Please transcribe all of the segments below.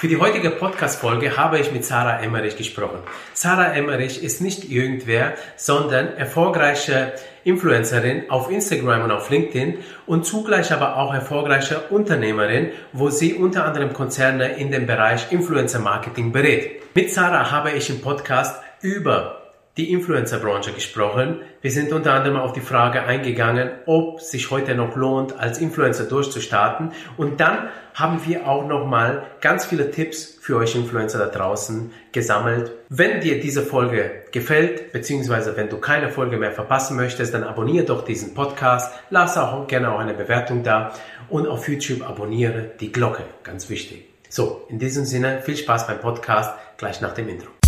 Für die heutige Podcast-Folge habe ich mit Sarah Emmerich gesprochen. Sarah Emmerich ist nicht irgendwer, sondern erfolgreiche Influencerin auf Instagram und auf LinkedIn und zugleich aber auch erfolgreiche Unternehmerin, wo sie unter anderem Konzerne in dem Bereich Influencer Marketing berät. Mit Sarah habe ich im Podcast über die Influencer-Branche gesprochen. Wir sind unter anderem auf die Frage eingegangen, ob sich heute noch lohnt, als Influencer durchzustarten. Und dann haben wir auch nochmal ganz viele Tipps für euch Influencer da draußen gesammelt. Wenn dir diese Folge gefällt, beziehungsweise wenn du keine Folge mehr verpassen möchtest, dann abonniere doch diesen Podcast, lass auch gerne auch eine Bewertung da und auf YouTube abonniere die Glocke, ganz wichtig. So, in diesem Sinne, viel Spaß beim Podcast, gleich nach dem Intro.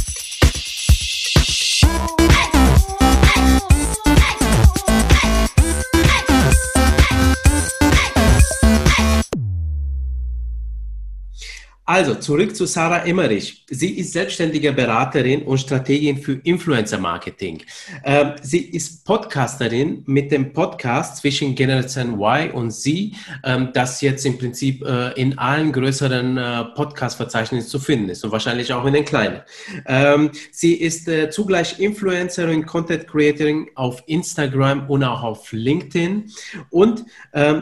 Also zurück zu Sarah Emmerich. Sie ist selbstständige Beraterin und Strategin für Influencer Marketing. Ähm, sie ist Podcasterin mit dem Podcast zwischen Generation Y und Z, ähm, das jetzt im Prinzip äh, in allen größeren äh, Podcast-Verzeichnissen zu finden ist und wahrscheinlich auch in den kleinen. Ähm, sie ist äh, zugleich Influencerin, Content Creatorin auf Instagram und auch auf LinkedIn und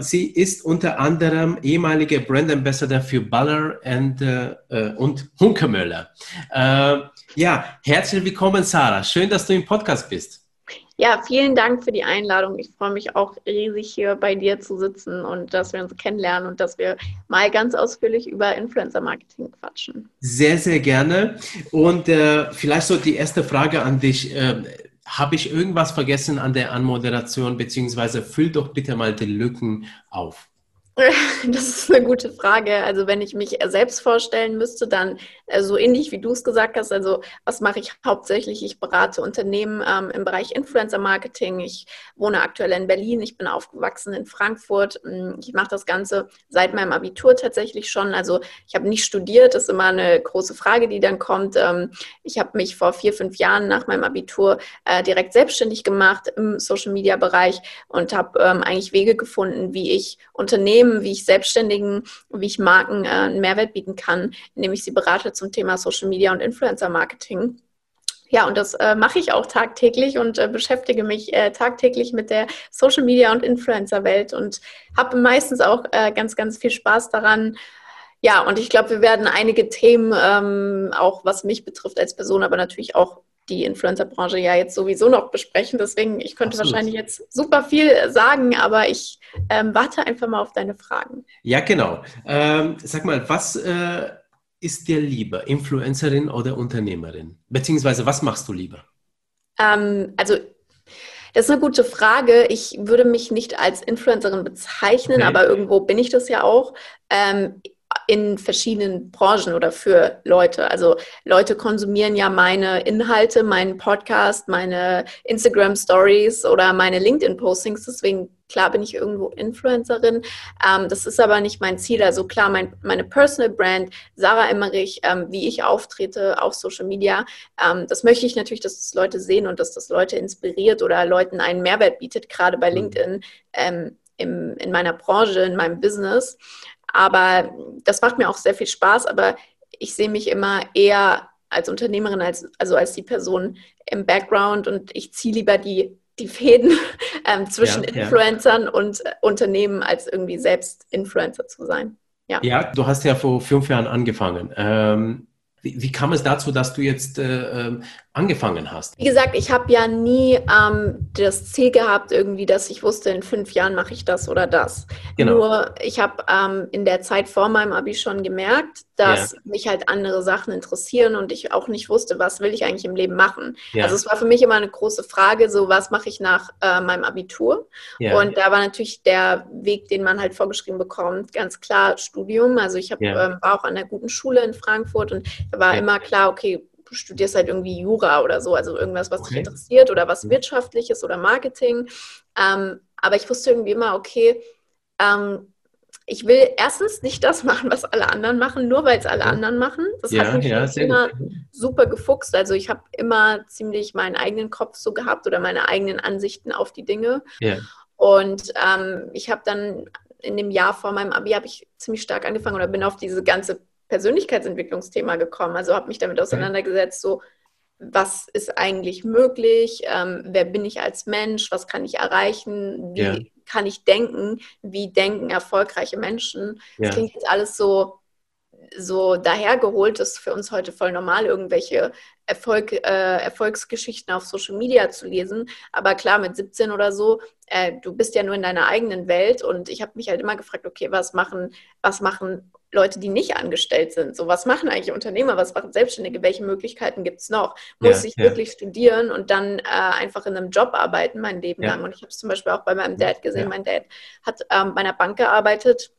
sie ist unter anderem ehemalige Brand Ambassador für Baller and äh, und Hunkemöller. Äh, ja, herzlich willkommen, Sarah. Schön, dass du im Podcast bist. Ja, vielen Dank für die Einladung. Ich freue mich auch riesig, hier bei dir zu sitzen und dass wir uns kennenlernen und dass wir mal ganz ausführlich über Influencer-Marketing quatschen. Sehr, sehr gerne. Und äh, vielleicht so die erste Frage an dich. Äh, Habe ich irgendwas vergessen an der Anmoderation, beziehungsweise füll doch bitte mal die Lücken auf. Das ist eine gute Frage. Also wenn ich mich selbst vorstellen müsste, dann äh, so ähnlich wie du es gesagt hast. Also was mache ich hauptsächlich? Ich berate Unternehmen ähm, im Bereich Influencer Marketing. Ich wohne aktuell in Berlin. Ich bin aufgewachsen in Frankfurt. Mm, ich mache das Ganze seit meinem Abitur tatsächlich schon. Also ich habe nicht studiert. Das ist immer eine große Frage, die dann kommt. Ähm, ich habe mich vor vier, fünf Jahren nach meinem Abitur äh, direkt selbstständig gemacht im Social Media Bereich und habe ähm, eigentlich Wege gefunden, wie ich Unternehmen Unternehmen, wie ich Selbstständigen, wie ich Marken äh, einen Mehrwert bieten kann, indem ich sie berate zum Thema Social Media und Influencer Marketing. Ja, und das äh, mache ich auch tagtäglich und äh, beschäftige mich äh, tagtäglich mit der Social Media und Influencer-Welt und habe meistens auch äh, ganz, ganz viel Spaß daran. Ja, und ich glaube, wir werden einige Themen, ähm, auch was mich betrifft als Person, aber natürlich auch die Influencer-Branche ja jetzt sowieso noch besprechen. Deswegen, ich könnte Absolut. wahrscheinlich jetzt super viel sagen, aber ich ähm, warte einfach mal auf deine Fragen. Ja, genau. Ähm, sag mal, was äh, ist dir lieber, Influencerin oder Unternehmerin? Beziehungsweise, was machst du lieber? Ähm, also, das ist eine gute Frage. Ich würde mich nicht als Influencerin bezeichnen, okay. aber irgendwo bin ich das ja auch. In verschiedenen Branchen oder für Leute. Also Leute konsumieren ja meine Inhalte, meinen Podcast, meine Instagram Stories oder meine LinkedIn Postings. Deswegen klar bin ich irgendwo Influencerin. Ähm, das ist aber nicht mein Ziel. Also klar, mein, meine Personal Brand, Sarah Emmerich, ähm, wie ich auftrete auf Social Media, ähm, das möchte ich natürlich, dass das Leute sehen und dass das Leute inspiriert oder Leuten einen Mehrwert bietet, gerade bei mhm. LinkedIn. Ähm, im, in meiner Branche, in meinem Business. Aber das macht mir auch sehr viel Spaß, aber ich sehe mich immer eher als Unternehmerin, als, also als die Person im Background und ich ziehe lieber die, die Fäden ähm, zwischen ja, Influencern ja. und Unternehmen, als irgendwie selbst Influencer zu sein. Ja. ja, du hast ja vor fünf Jahren angefangen. Ähm, wie, wie, kam es dazu, dass du jetzt äh, ähm, angefangen hast? Wie gesagt, ich habe ja nie ähm, das Ziel gehabt, irgendwie, dass ich wusste, in fünf Jahren mache ich das oder das. Genau. Nur ich habe ähm, in der Zeit vor meinem Abi schon gemerkt, dass ja. mich halt andere Sachen interessieren und ich auch nicht wusste, was will ich eigentlich im Leben machen. Ja. Also es war für mich immer eine große Frage, so was mache ich nach äh, meinem Abitur? Ja. Und da war natürlich der Weg, den man halt vorgeschrieben bekommt, ganz klar Studium. Also ich hab, ähm, war auch an einer guten Schule in Frankfurt und da war immer klar, okay, du studierst halt irgendwie Jura oder so, also irgendwas, was okay. dich interessiert oder was mhm. wirtschaftliches oder Marketing. Ähm, aber ich wusste irgendwie immer, okay, ähm, ich will erstens nicht das machen, was alle anderen machen, nur weil es alle anderen machen. Das ja, hat mich ja, immer gut. super gefuchst. Also ich habe immer ziemlich meinen eigenen Kopf so gehabt oder meine eigenen Ansichten auf die Dinge. Ja. Und ähm, ich habe dann in dem Jahr vor meinem Abi habe ich ziemlich stark angefangen oder bin auf diese ganze Persönlichkeitsentwicklungsthema gekommen. Also habe mich damit auseinandergesetzt, so was ist eigentlich möglich, ähm, wer bin ich als Mensch, was kann ich erreichen, wie. Kann ich denken, wie denken erfolgreiche Menschen. Ja. Das klingt jetzt alles so, so dahergeholt, ist für uns heute voll normal, irgendwelche Erfolg, äh, Erfolgsgeschichten auf Social Media zu lesen. Aber klar, mit 17 oder so, äh, du bist ja nur in deiner eigenen Welt und ich habe mich halt immer gefragt, okay, was machen, was machen Leute, die nicht angestellt sind. So, was machen eigentlich Unternehmer, was machen Selbstständige, welche Möglichkeiten gibt es noch? Muss ja, ich ja. wirklich studieren und dann äh, einfach in einem Job arbeiten mein Leben ja. lang? Und ich habe es zum Beispiel auch bei meinem Dad gesehen. Mein Dad hat ähm, bei einer Bank gearbeitet,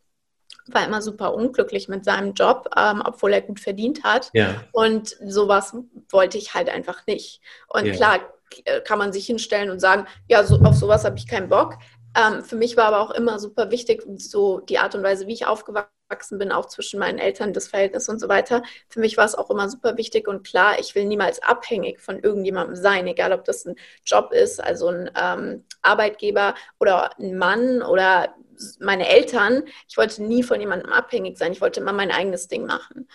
war immer super unglücklich mit seinem Job, ähm, obwohl er gut verdient hat. Und sowas wollte ich halt einfach nicht. Und klar, äh, kann man sich hinstellen und sagen, ja, so, auf sowas habe ich keinen Bock. Ähm, für mich war aber auch immer super wichtig, so die Art und Weise, wie ich aufgewachsen bin, auch zwischen meinen Eltern, das Verhältnis und so weiter. Für mich war es auch immer super wichtig und klar, ich will niemals abhängig von irgendjemandem sein, egal ob das ein Job ist, also ein ähm, Arbeitgeber oder ein Mann oder meine Eltern. Ich wollte nie von jemandem abhängig sein. Ich wollte immer mein eigenes Ding machen.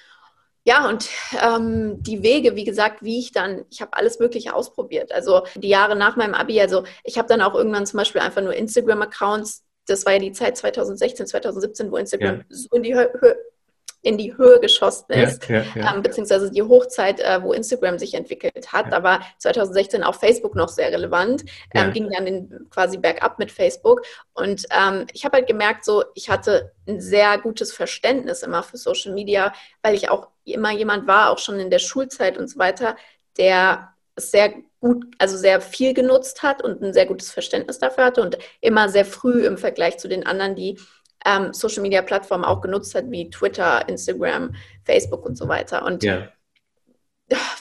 Ja, und ähm, die Wege, wie gesagt, wie ich dann, ich habe alles Mögliche ausprobiert. Also die Jahre nach meinem Abi, also ich habe dann auch irgendwann zum Beispiel einfach nur Instagram-Accounts. Das war ja die Zeit 2016, 2017, wo Instagram ja. so in die Höhe in die Höhe geschossen ist, ja, ja. Ähm, beziehungsweise die Hochzeit, äh, wo Instagram sich entwickelt hat. Da war 2016 auch Facebook noch sehr relevant, ähm, ging dann in, quasi bergab mit Facebook. Und ähm, ich habe halt gemerkt, so ich hatte ein sehr gutes Verständnis immer für Social Media, weil ich auch immer jemand war, auch schon in der Schulzeit und so weiter, der sehr gut, also sehr viel genutzt hat und ein sehr gutes Verständnis dafür hatte und immer sehr früh im Vergleich zu den anderen, die ähm, Social Media Plattformen auch genutzt hat, wie Twitter, Instagram, Facebook und so weiter. Und ja.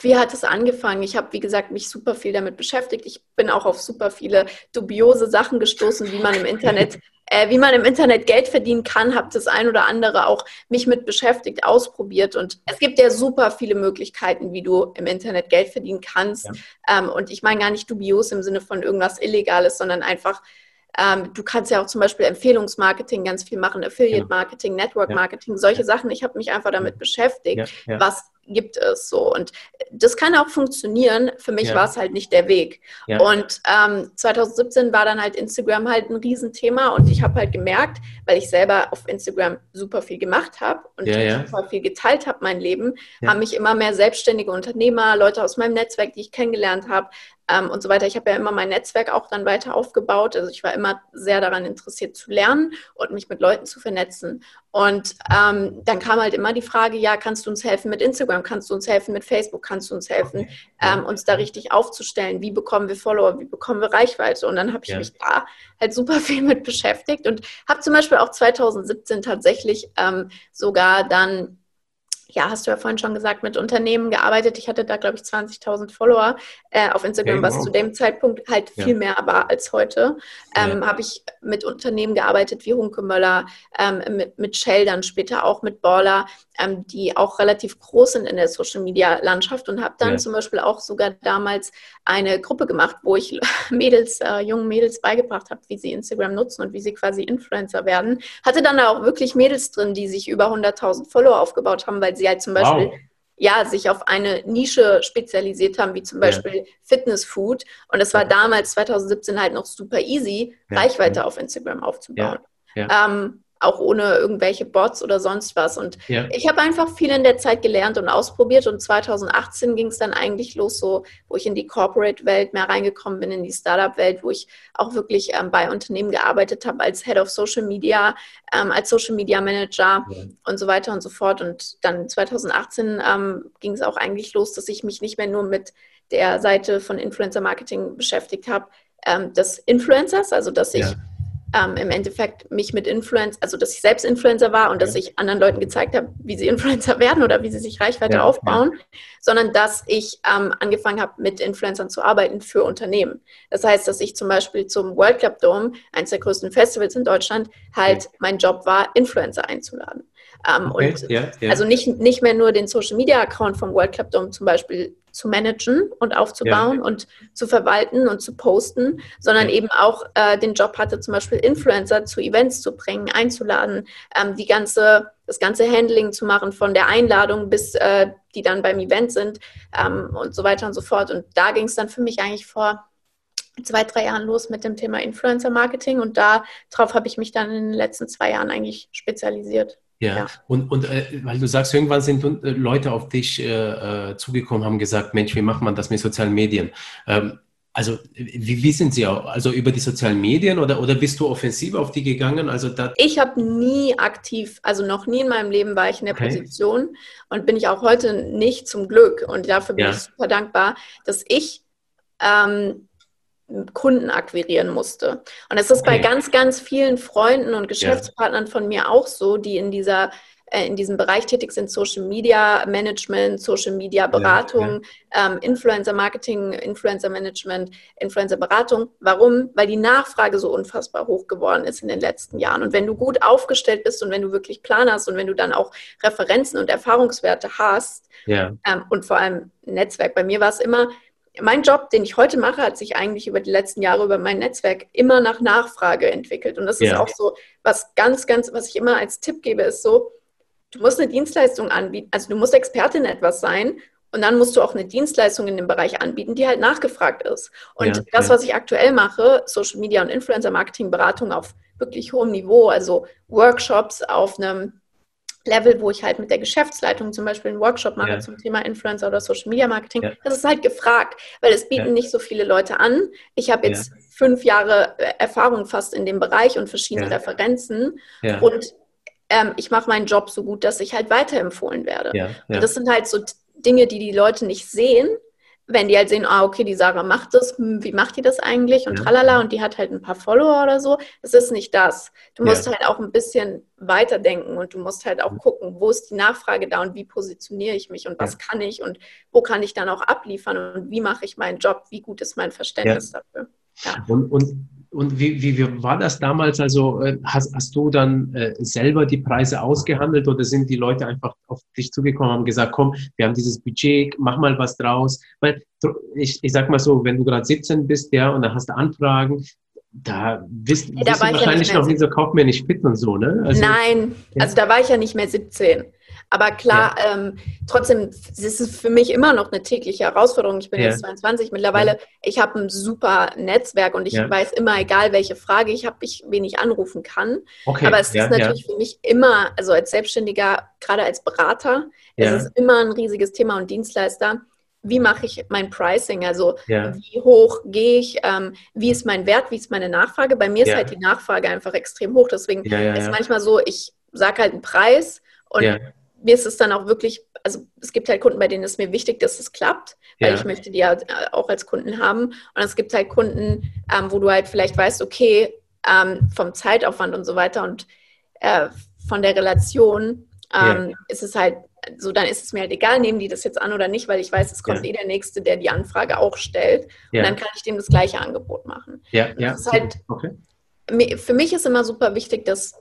wie hat es angefangen? Ich habe, wie gesagt, mich super viel damit beschäftigt. Ich bin auch auf super viele dubiose Sachen gestoßen, wie man im Internet, äh, wie man im Internet Geld verdienen kann. Habe das ein oder andere auch mich mit beschäftigt, ausprobiert. Und es gibt ja super viele Möglichkeiten, wie du im Internet Geld verdienen kannst. Ja. Ähm, und ich meine gar nicht dubios im Sinne von irgendwas Illegales, sondern einfach ähm, du kannst ja auch zum Beispiel Empfehlungsmarketing ganz viel machen, Affiliate-Marketing, genau. Network-Marketing, solche ja. Sachen. Ich habe mich einfach damit beschäftigt, was gibt es so. Und das kann auch funktionieren. Für mich ja. war es halt nicht der Weg. Ja. Und ähm, 2017 war dann halt Instagram halt ein Riesenthema und ich habe halt gemerkt, weil ich selber auf Instagram super viel gemacht habe und ja, super viel geteilt habe, mein Leben, haben mich immer mehr selbstständige Unternehmer, Leute aus meinem Netzwerk, die ich kennengelernt habe, ähm, und so weiter. Ich habe ja immer mein Netzwerk auch dann weiter aufgebaut. Also ich war immer sehr daran interessiert zu lernen und mich mit Leuten zu vernetzen. Und ähm, dann kam halt immer die Frage, ja, kannst du uns helfen mit Instagram? Kannst du uns helfen mit Facebook? Kannst du uns helfen, okay. ähm, uns da richtig aufzustellen? Wie bekommen wir Follower? Wie bekommen wir Reichweite? Und dann habe ich ja. mich da halt super viel mit beschäftigt und habe zum Beispiel auch 2017 tatsächlich ähm, sogar dann ja, hast du ja vorhin schon gesagt, mit Unternehmen gearbeitet. Ich hatte da, glaube ich, 20.000 Follower äh, auf Instagram, was zu dem Zeitpunkt halt viel ja. mehr war als heute. Ähm, ja. Habe ich mit Unternehmen gearbeitet wie Hunkemöller, ähm, mit, mit Shell dann später auch mit Baller, ähm, die auch relativ groß sind in der Social-Media-Landschaft und habe dann ja. zum Beispiel auch sogar damals eine Gruppe gemacht, wo ich Mädels, äh, jungen Mädels beigebracht habe, wie sie Instagram nutzen und wie sie quasi Influencer werden. Hatte dann auch wirklich Mädels drin, die sich über 100.000 Follower aufgebaut haben, weil sie halt zum Beispiel wow. ja, sich auf eine Nische spezialisiert haben, wie zum Beispiel ja. Fitness Food. Und es war ja. damals 2017 halt noch super easy, ja. Reichweite auf Instagram aufzubauen. Ähm, auch ohne irgendwelche Bots oder sonst was. Und ja. ich habe einfach viel in der Zeit gelernt und ausprobiert. Und 2018 ging es dann eigentlich los, so wo ich in die Corporate-Welt mehr reingekommen bin, in die Startup-Welt, wo ich auch wirklich ähm, bei Unternehmen gearbeitet habe als Head of Social Media, ähm, als Social Media Manager ja. und so weiter und so fort. Und dann 2018 ähm, ging es auch eigentlich los, dass ich mich nicht mehr nur mit der Seite von Influencer Marketing beschäftigt habe, ähm, des Influencers, also dass ich ja ähm, im Endeffekt mich mit Influencer, also dass ich selbst Influencer war und ja. dass ich anderen Leuten gezeigt habe, wie sie Influencer werden oder wie sie sich Reichweite ja, aufbauen, ja. sondern dass ich ähm, angefangen habe, mit Influencern zu arbeiten für Unternehmen. Das heißt, dass ich zum Beispiel zum World Club Dome, eines der größten Festivals in Deutschland, halt mein Job war, Influencer einzuladen. Ähm, okay, und ja, ja. also nicht, nicht mehr nur den Social Media Account vom World Club Dome zum Beispiel zu managen und aufzubauen ja. und zu verwalten und zu posten, sondern eben auch äh, den Job hatte, zum Beispiel Influencer zu Events zu bringen, einzuladen, ähm, die ganze, das ganze Handling zu machen von der Einladung bis äh, die dann beim Event sind ähm, und so weiter und so fort. Und da ging es dann für mich eigentlich vor zwei, drei Jahren los mit dem Thema Influencer Marketing und darauf habe ich mich dann in den letzten zwei Jahren eigentlich spezialisiert. Ja, ja. und, und äh, weil du sagst, irgendwann sind äh, Leute auf dich äh, äh, zugekommen, haben gesagt, Mensch, wie macht man das mit sozialen Medien? Ähm, also wie, wie sind sie auch? Also über die sozialen Medien oder, oder bist du offensiv auf die gegangen? Also ich habe nie aktiv, also noch nie in meinem Leben war ich in der okay. Position und bin ich auch heute nicht zum Glück. Und dafür bin ja. ich super dankbar, dass ich ähm, Kunden akquirieren musste. Und es ist okay. bei ganz, ganz vielen Freunden und Geschäftspartnern ja. von mir auch so, die in dieser äh, in diesem Bereich tätig sind, Social Media Management, Social Media Beratung, ja, ja. ähm, Influencer Marketing, Influencer Management, Influencer Beratung. Warum? Weil die Nachfrage so unfassbar hoch geworden ist in den letzten Jahren. Und wenn du gut aufgestellt bist und wenn du wirklich Plan hast und wenn du dann auch Referenzen und Erfahrungswerte hast ähm, und vor allem Netzwerk, bei mir war es immer, mein Job, den ich heute mache, hat sich eigentlich über die letzten Jahre über mein Netzwerk immer nach Nachfrage entwickelt. Und das ja. ist auch so, was ganz, ganz, was ich immer als Tipp gebe, ist so, du musst eine Dienstleistung anbieten, also du musst Expertin in etwas sein und dann musst du auch eine Dienstleistung in dem Bereich anbieten, die halt nachgefragt ist. Und ja, das, ja. was ich aktuell mache, Social Media und Influencer Marketing Beratung auf wirklich hohem Niveau, also Workshops auf einem Level, wo ich halt mit der Geschäftsleitung zum Beispiel einen Workshop mache ja. zum Thema Influencer oder Social Media Marketing. Ja. Das ist halt gefragt, weil es bieten ja. nicht so viele Leute an. Ich habe jetzt fünf Jahre äh, Erfahrung fast in dem Bereich und verschiedene Referenzen. Und ähm, ich mache meinen Job so gut, dass ich halt weiterempfohlen werde. Und das sind halt so Dinge, die die Leute nicht sehen, wenn die halt sehen, ah, okay, die Sarah macht das, hm, wie macht die das eigentlich und ja. tralala und die hat halt ein paar Follower oder so. Das ist nicht das. Du musst ja. halt auch ein bisschen weiterdenken und du musst halt auch gucken, wo ist die Nachfrage da und wie positioniere ich mich und was ja. kann ich und wo kann ich dann auch abliefern und wie mache ich meinen Job, wie gut ist mein Verständnis dafür. Ja. Und, und und wie, wie, wie war das damals? Also äh, hast, hast du dann äh, selber die Preise ausgehandelt oder sind die Leute einfach auf dich zugekommen und haben gesagt, komm, wir haben dieses Budget, mach mal was draus? Weil ich, ich sag mal so, wenn du gerade 17 bist, ja, und dann hast du Anfragen, da bist, ja, da wahrscheinlich ja noch nicht so kaufmännisch fit und so, ne? Also, Nein, ja. also da war ich ja nicht mehr 17. Aber klar, ja. ähm, trotzdem ist es für mich immer noch eine tägliche Herausforderung. Ich bin ja. jetzt 22 mittlerweile. Ja. Ich habe ein super Netzwerk und ich weiß immer, egal welche Frage ich habe, ich, wen ich anrufen kann. Okay. Aber es ist natürlich für mich immer, also als Selbstständiger, gerade als Berater, es ist immer ein riesiges Thema und Dienstleister wie mache ich mein Pricing? Also ja. wie hoch gehe ich? Ähm, wie ist mein Wert? Wie ist meine Nachfrage? Bei mir ist ja. halt die Nachfrage einfach extrem hoch. Deswegen ja, ist manchmal so, ich sage halt einen Preis und mir ist es dann auch wirklich, also es gibt halt Kunden, bei denen ist mir wichtig, dass es klappt, weil ja. ich möchte die ja äh, auch als Kunden haben. Und es gibt halt Kunden, ähm, wo du halt vielleicht weißt, okay, ähm, vom Zeitaufwand und so weiter und äh, von der Relation ähm, ja. ist es halt so, dann ist es mir halt egal, nehmen die das jetzt an oder nicht, weil ich weiß, es kommt ja. eh der Nächste, der die Anfrage auch stellt. Und dann kann ich dem das gleiche Angebot machen. Ja, ja. Das ist halt, okay. Für mich ist immer super wichtig, dass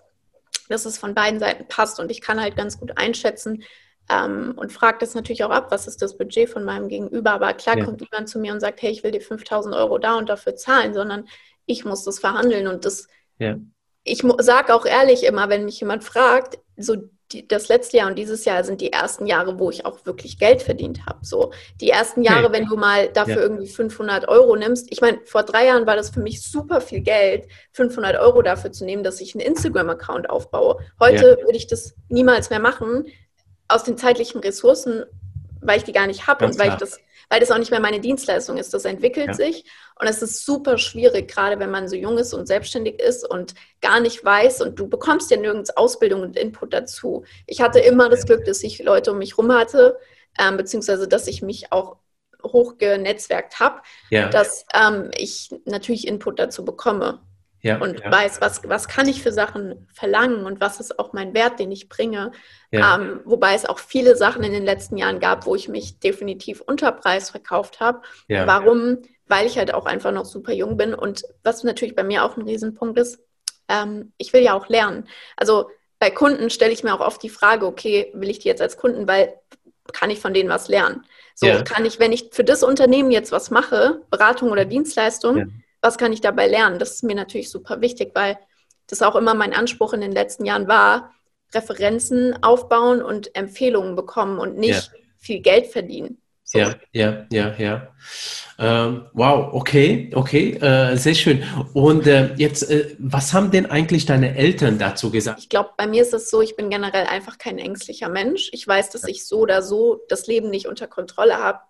dass es von beiden Seiten passt. Und ich kann halt ganz gut einschätzen ähm, und frage das natürlich auch ab, was ist das Budget von meinem Gegenüber. Aber klar ja. kommt niemand zu mir und sagt, hey, ich will dir 5000 Euro da und dafür zahlen, sondern ich muss das verhandeln. Und das, ja. ich sage auch ehrlich immer, wenn mich jemand fragt, so die, das letzte Jahr und dieses Jahr sind die ersten Jahre, wo ich auch wirklich Geld verdient habe. So die ersten Jahre, okay. wenn du mal dafür ja. irgendwie 500 Euro nimmst. Ich meine, vor drei Jahren war das für mich super viel Geld, 500 Euro dafür zu nehmen, dass ich einen Instagram-Account aufbaue. Heute ja. würde ich das niemals mehr machen, aus den zeitlichen Ressourcen, weil ich die gar nicht habe und weil klar. ich das weil das auch nicht mehr meine Dienstleistung ist. Das entwickelt ja. sich und es ist super schwierig, gerade wenn man so jung ist und selbstständig ist und gar nicht weiß und du bekommst ja nirgends Ausbildung und Input dazu. Ich hatte immer das Glück, dass ich Leute um mich rum hatte, ähm, beziehungsweise dass ich mich auch hochgenetzwerkt habe, ja. dass ähm, ich natürlich Input dazu bekomme ja, und ja. weiß, was, was kann ich für Sachen verlangen und was ist auch mein Wert, den ich bringe. Ja. Ähm, wobei es auch viele Sachen in den letzten Jahren gab, wo ich mich definitiv unter Preis verkauft habe. Warum? Weil ich halt auch einfach noch super jung bin und was natürlich bei mir auch ein Riesenpunkt ist, ähm, ich will ja auch lernen. Also bei Kunden stelle ich mir auch oft die Frage, okay, will ich die jetzt als Kunden, weil kann ich von denen was lernen? So kann ich, wenn ich für das Unternehmen jetzt was mache, Beratung oder Dienstleistung. Was kann ich dabei lernen? Das ist mir natürlich super wichtig, weil das auch immer mein Anspruch in den letzten Jahren war, Referenzen aufbauen und Empfehlungen bekommen und nicht ja. viel Geld verdienen. So. Ja, ja, ja, ja. Ähm, wow, okay, okay, äh, sehr schön. Und äh, jetzt, äh, was haben denn eigentlich deine Eltern dazu gesagt? Ich glaube, bei mir ist es so, ich bin generell einfach kein ängstlicher Mensch. Ich weiß, dass ich so oder so das Leben nicht unter Kontrolle habe.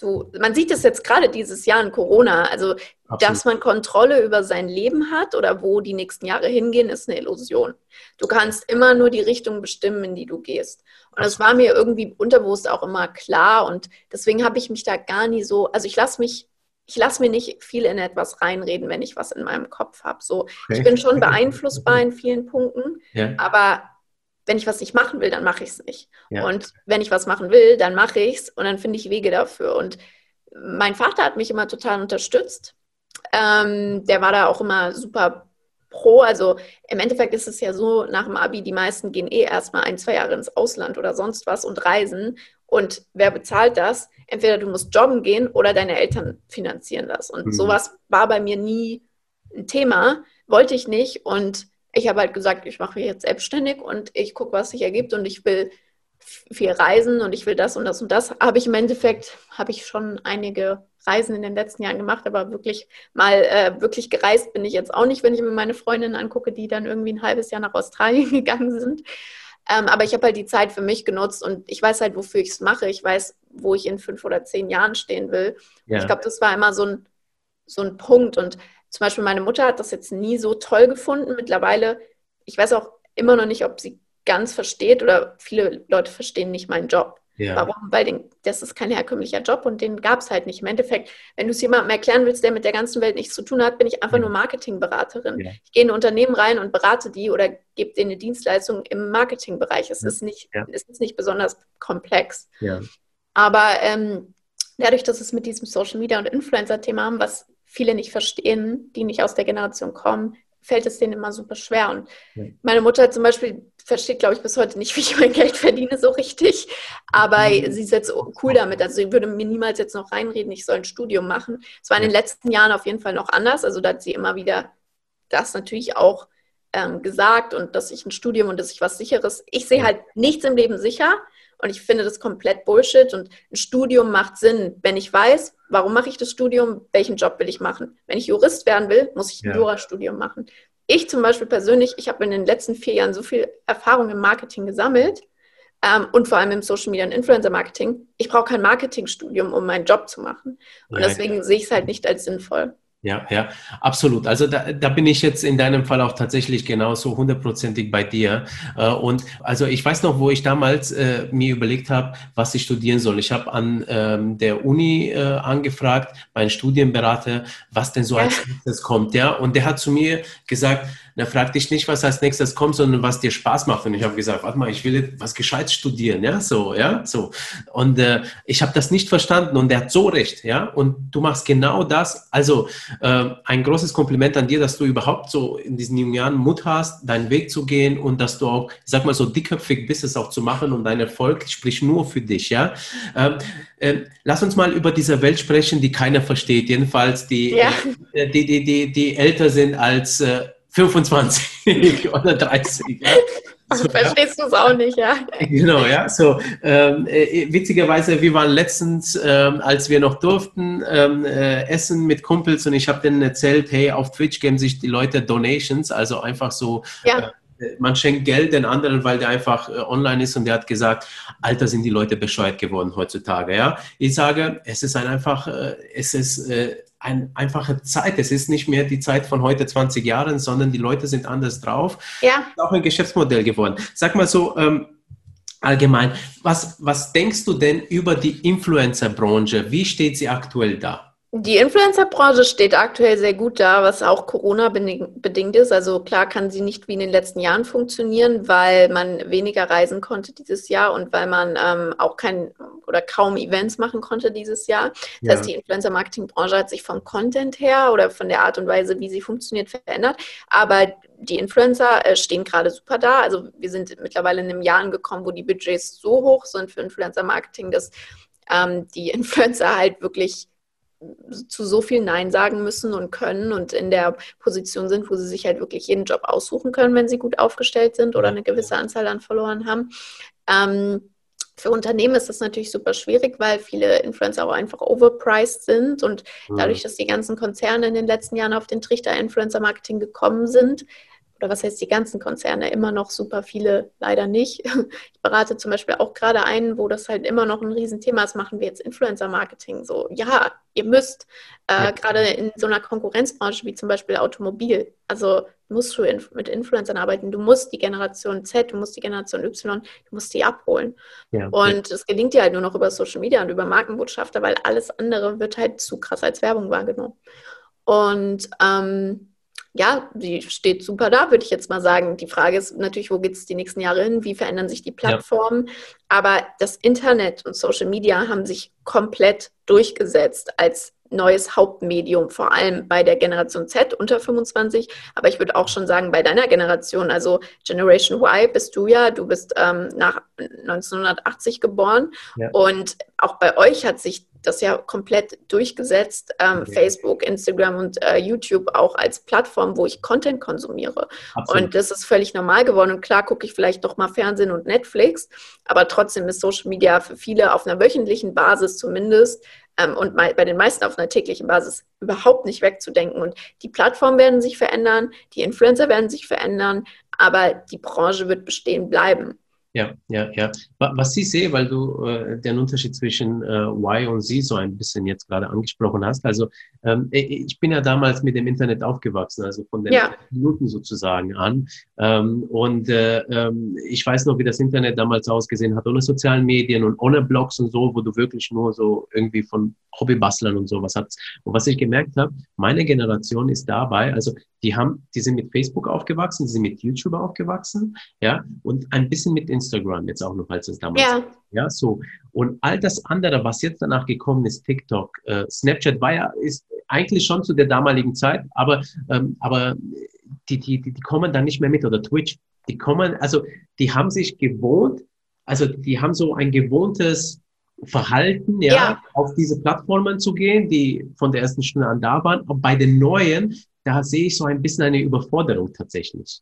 Du, man sieht es jetzt gerade dieses Jahr in Corona. Also, Absolut. dass man Kontrolle über sein Leben hat oder wo die nächsten Jahre hingehen, ist eine Illusion. Du kannst immer nur die Richtung bestimmen, in die du gehst. Und das war mir irgendwie unterbewusst auch immer klar. Und deswegen habe ich mich da gar nie so, also ich lasse mich, ich lasse mir nicht viel in etwas reinreden, wenn ich was in meinem Kopf habe. So, okay. ich bin schon beeinflussbar in vielen Punkten, ja. aber wenn ich was nicht machen will, dann mache ich es nicht. Ja. Und wenn ich was machen will, dann mache ich es und dann finde ich Wege dafür. Und mein Vater hat mich immer total unterstützt. Ähm, der war da auch immer super pro. Also im Endeffekt ist es ja so, nach dem Abi, die meisten gehen eh erstmal ein, zwei Jahre ins Ausland oder sonst was und reisen. Und wer bezahlt das? Entweder du musst jobben gehen oder deine Eltern finanzieren das. Und mhm. sowas war bei mir nie ein Thema, wollte ich nicht. Und ich habe halt gesagt, ich mache mich jetzt selbstständig und ich gucke, was sich ergibt und ich will viel reisen und ich will das und das und das. Habe ich im Endeffekt, habe ich schon einige Reisen in den letzten Jahren gemacht, aber wirklich mal äh, wirklich gereist bin ich jetzt auch nicht, wenn ich mir meine Freundinnen angucke, die dann irgendwie ein halbes Jahr nach Australien gegangen sind. Ähm, aber ich habe halt die Zeit für mich genutzt und ich weiß halt, wofür ich es mache. Ich weiß, wo ich in fünf oder zehn Jahren stehen will. Ja. Ich glaube, das war immer so ein, so ein Punkt. Und zum Beispiel meine Mutter hat das jetzt nie so toll gefunden. Mittlerweile, ich weiß auch immer noch nicht, ob sie ganz versteht oder viele Leute verstehen nicht meinen Job. Ja. Warum? Weil den, das ist kein herkömmlicher Job und den gab es halt nicht. Im Endeffekt, wenn du es jemandem erklären willst, der mit der ganzen Welt nichts zu tun hat, bin ich einfach ja. nur Marketingberaterin. Ja. Ich gehe in ein Unternehmen rein und berate die oder gebe denen eine Dienstleistung im Marketingbereich. Es, ist, nicht, es ist nicht besonders komplex. Aber ähm, dadurch, dass es mit diesem Social Media und Influencer-Thema haben, was viele nicht verstehen, die nicht aus der Generation kommen, fällt es denen immer super schwer. Und meine Mutter zum Beispiel versteht, glaube ich, bis heute nicht, wie ich mein Geld verdiene so richtig. Aber mhm. sie ist jetzt cool damit. Also sie würde mir niemals jetzt noch reinreden, ich soll ein Studium machen. Es war in den letzten Jahren auf jeden Fall noch anders. Also da hat sie immer wieder das natürlich auch ähm, gesagt und dass ich ein Studium und dass ich was Sicheres. Ich sehe halt nichts im Leben sicher. Und ich finde das komplett Bullshit. Und ein Studium macht Sinn, wenn ich weiß, warum mache ich das Studium, welchen Job will ich machen. Wenn ich Jurist werden will, muss ich ein ja. Jurastudium machen ich zum Beispiel persönlich, ich habe in den letzten vier Jahren so viel Erfahrung im Marketing gesammelt ähm, und vor allem im Social Media und Influencer Marketing. Ich brauche kein Marketingstudium, um meinen Job zu machen. Und ja, deswegen sehe ich es halt nicht als sinnvoll. Ja, ja, absolut. Also da, da bin ich jetzt in deinem Fall auch tatsächlich genauso hundertprozentig bei dir. Äh, und also ich weiß noch, wo ich damals äh, mir überlegt habe, was ich studieren soll. Ich habe an ähm, der Uni äh, angefragt, meinen Studienberater, was denn so ja. als nächstes kommt. Ja, und der hat zu mir gesagt, er fragt dich nicht, was als nächstes kommt, sondern was dir Spaß macht. Und ich habe gesagt, warte mal, ich will was Gescheites studieren, ja, so, ja, so. Und äh, ich habe das nicht verstanden und er hat so recht, ja. Und du machst genau das. Also äh, ein großes Kompliment an dir, dass du überhaupt so in diesen jungen Jahren Mut hast, deinen Weg zu gehen und dass du auch, ich sag mal, so dickköpfig bist, es auch zu machen und dein Erfolg spricht nur für dich, ja. Ähm, äh, lass uns mal über diese Welt sprechen, die keiner versteht, jedenfalls die, ja. äh, die, die, die, die älter sind als äh, 25 oder 30. Ja. So, Verstehst du es auch nicht, ja? Genau, ja. So, ähm, äh, witzigerweise, wir waren letztens, ähm, als wir noch durften, ähm, äh, essen mit Kumpels und ich habe denen erzählt, hey, auf Twitch geben sich die Leute Donations, also einfach so, ja. äh, man schenkt Geld den anderen, weil der einfach äh, online ist und der hat gesagt, Alter, sind die Leute bescheuert geworden heutzutage, ja. Ich sage, es ist ein einfach, äh, es ist äh, eine einfache Zeit. Es ist nicht mehr die Zeit von heute 20 Jahren, sondern die Leute sind anders drauf. Ja. Ist auch ein Geschäftsmodell geworden. Sag mal so, ähm, allgemein, was, was denkst du denn über die Influencer-Branche? Wie steht sie aktuell da? Die Influencer-Branche steht aktuell sehr gut da, was auch Corona-bedingt ist. Also klar kann sie nicht wie in den letzten Jahren funktionieren, weil man weniger reisen konnte dieses Jahr und weil man ähm, auch kein oder kaum Events machen konnte dieses Jahr. Das ja. heißt, die Influencer-Marketing-Branche hat sich vom Content her oder von der Art und Weise, wie sie funktioniert, verändert. Aber die Influencer äh, stehen gerade super da. Also wir sind mittlerweile in einem Jahr angekommen, wo die Budgets so hoch sind für Influencer-Marketing, dass ähm, die Influencer halt wirklich zu so viel Nein sagen müssen und können und in der Position sind, wo sie sich halt wirklich jeden Job aussuchen können, wenn sie gut aufgestellt sind oder eine gewisse Anzahl an Followern haben. Ähm, für Unternehmen ist das natürlich super schwierig, weil viele Influencer auch einfach overpriced sind und mhm. dadurch, dass die ganzen Konzerne in den letzten Jahren auf den Trichter Influencer-Marketing gekommen sind, oder was heißt die ganzen Konzerne, immer noch super viele leider nicht. Ich berate zum Beispiel auch gerade einen, wo das halt immer noch ein Riesenthema ist, machen wir jetzt Influencer-Marketing. So, ja, ihr müsst, äh, ja. gerade in so einer Konkurrenzbranche wie zum Beispiel Automobil, also musst du in, mit Influencern arbeiten, du musst die Generation Z, du musst die Generation Y, du musst die abholen. Ja. Und es gelingt dir halt nur noch über Social Media und über Markenbotschafter, weil alles andere wird halt zu krass als Werbung wahrgenommen. Und ähm, ja, die steht super da, würde ich jetzt mal sagen. Die Frage ist natürlich, wo geht es die nächsten Jahre hin? Wie verändern sich die Plattformen? Ja. Aber das Internet und Social Media haben sich komplett durchgesetzt als neues Hauptmedium, vor allem bei der Generation Z unter 25, aber ich würde auch schon sagen, bei deiner Generation, also Generation Y bist du ja, du bist ähm, nach 1980 geboren ja. und auch bei euch hat sich das ja komplett durchgesetzt. Ähm, okay. Facebook, Instagram und äh, YouTube auch als Plattform, wo ich Content konsumiere. Absolut. Und das ist völlig normal geworden. Und klar gucke ich vielleicht doch mal Fernsehen und Netflix, aber trotzdem ist Social Media für viele auf einer wöchentlichen Basis zumindest und bei den meisten auf einer täglichen Basis überhaupt nicht wegzudenken. Und die Plattformen werden sich verändern, die Influencer werden sich verändern, aber die Branche wird bestehen bleiben. Ja, ja, ja. Was ich sehe, weil du äh, den Unterschied zwischen äh, Y und Z so ein bisschen jetzt gerade angesprochen hast. Also ähm, ich bin ja damals mit dem Internet aufgewachsen, also von den ja. Minuten sozusagen an. Ähm, und äh, ähm, ich weiß noch, wie das Internet damals ausgesehen hat, ohne sozialen Medien und ohne Blogs und so, wo du wirklich nur so irgendwie von Hobbybastlern und sowas hast. Und was ich gemerkt habe, meine Generation ist dabei, also die haben, die sind mit Facebook aufgewachsen, die sind mit YouTube aufgewachsen, ja, und ein bisschen mit Instagram jetzt auch noch, als es damals ja. ja, so. Und all das andere, was jetzt danach gekommen ist, TikTok, äh, Snapchat war ja, ist eigentlich schon zu der damaligen Zeit, aber, ähm, aber die, die, die, die kommen dann nicht mehr mit oder Twitch, die kommen, also die haben sich gewohnt, also die haben so ein gewohntes Verhalten, ja, ja, auf diese Plattformen zu gehen, die von der ersten Stunde an da waren. Und bei den neuen, da sehe ich so ein bisschen eine Überforderung tatsächlich.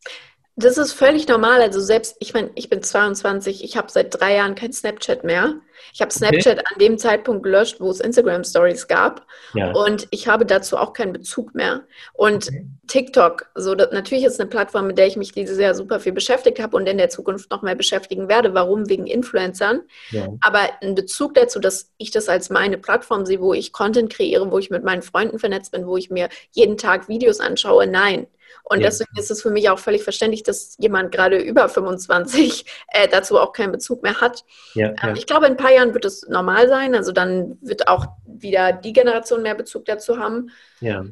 Das ist völlig normal. Also selbst, ich meine, ich bin 22, ich habe seit drei Jahren kein Snapchat mehr. Ich habe Snapchat okay. an dem Zeitpunkt gelöscht, wo es Instagram Stories gab. Ja. Und ich habe dazu auch keinen Bezug mehr. Und okay. TikTok, so das, natürlich ist eine Plattform, mit der ich mich dieses Jahr super viel beschäftigt habe und in der Zukunft noch mehr beschäftigen werde. Warum? Wegen Influencern. Ja. Aber ein Bezug dazu, dass ich das als meine Plattform sehe, wo ich Content kreiere, wo ich mit meinen Freunden vernetzt bin, wo ich mir jeden Tag Videos anschaue, nein. Und ja. deswegen ist es für mich auch völlig verständlich, dass jemand gerade über 25 äh, dazu auch keinen Bezug mehr hat. Ja, ähm, ich glaube, in ein paar Jahren wird es normal sein. Also dann wird auch wieder die Generation mehr Bezug dazu haben. Ja.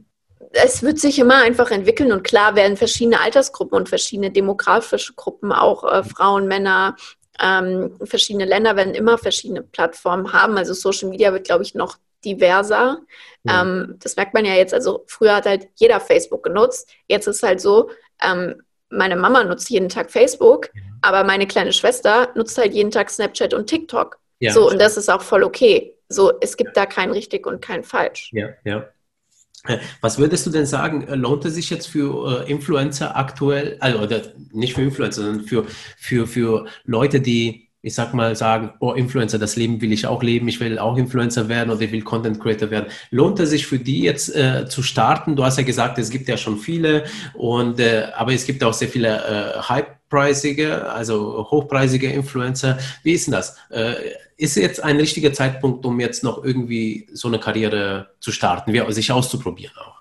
Es wird sich immer einfach entwickeln und klar werden verschiedene Altersgruppen und verschiedene demografische Gruppen, auch äh, Frauen, Männer, ähm, verschiedene Länder werden immer verschiedene Plattformen haben. Also Social Media wird, glaube ich, noch diverser. Ähm, das merkt man ja jetzt. Also früher hat halt jeder Facebook genutzt. Jetzt ist halt so, ähm, meine Mama nutzt jeden Tag Facebook, ja. aber meine kleine Schwester nutzt halt jeden Tag Snapchat und TikTok. Ja, so, und das ist auch voll okay. So, es gibt da kein richtig und kein falsch. Ja, ja. Äh, was würdest du denn sagen, äh, lohnt es sich jetzt für äh, Influencer aktuell, also oder nicht für Influencer, sondern für, für, für Leute, die ich sag mal, sagen, oh, Influencer, das Leben will ich auch leben, ich will auch Influencer werden oder ich will Content Creator werden. Lohnt es sich für die jetzt äh, zu starten? Du hast ja gesagt, es gibt ja schon viele und äh, aber es gibt auch sehr viele äh, High-preisige, also hochpreisige Influencer. Wie ist denn das? Äh, ist jetzt ein richtiger Zeitpunkt, um jetzt noch irgendwie so eine Karriere zu starten, sich auszuprobieren auch?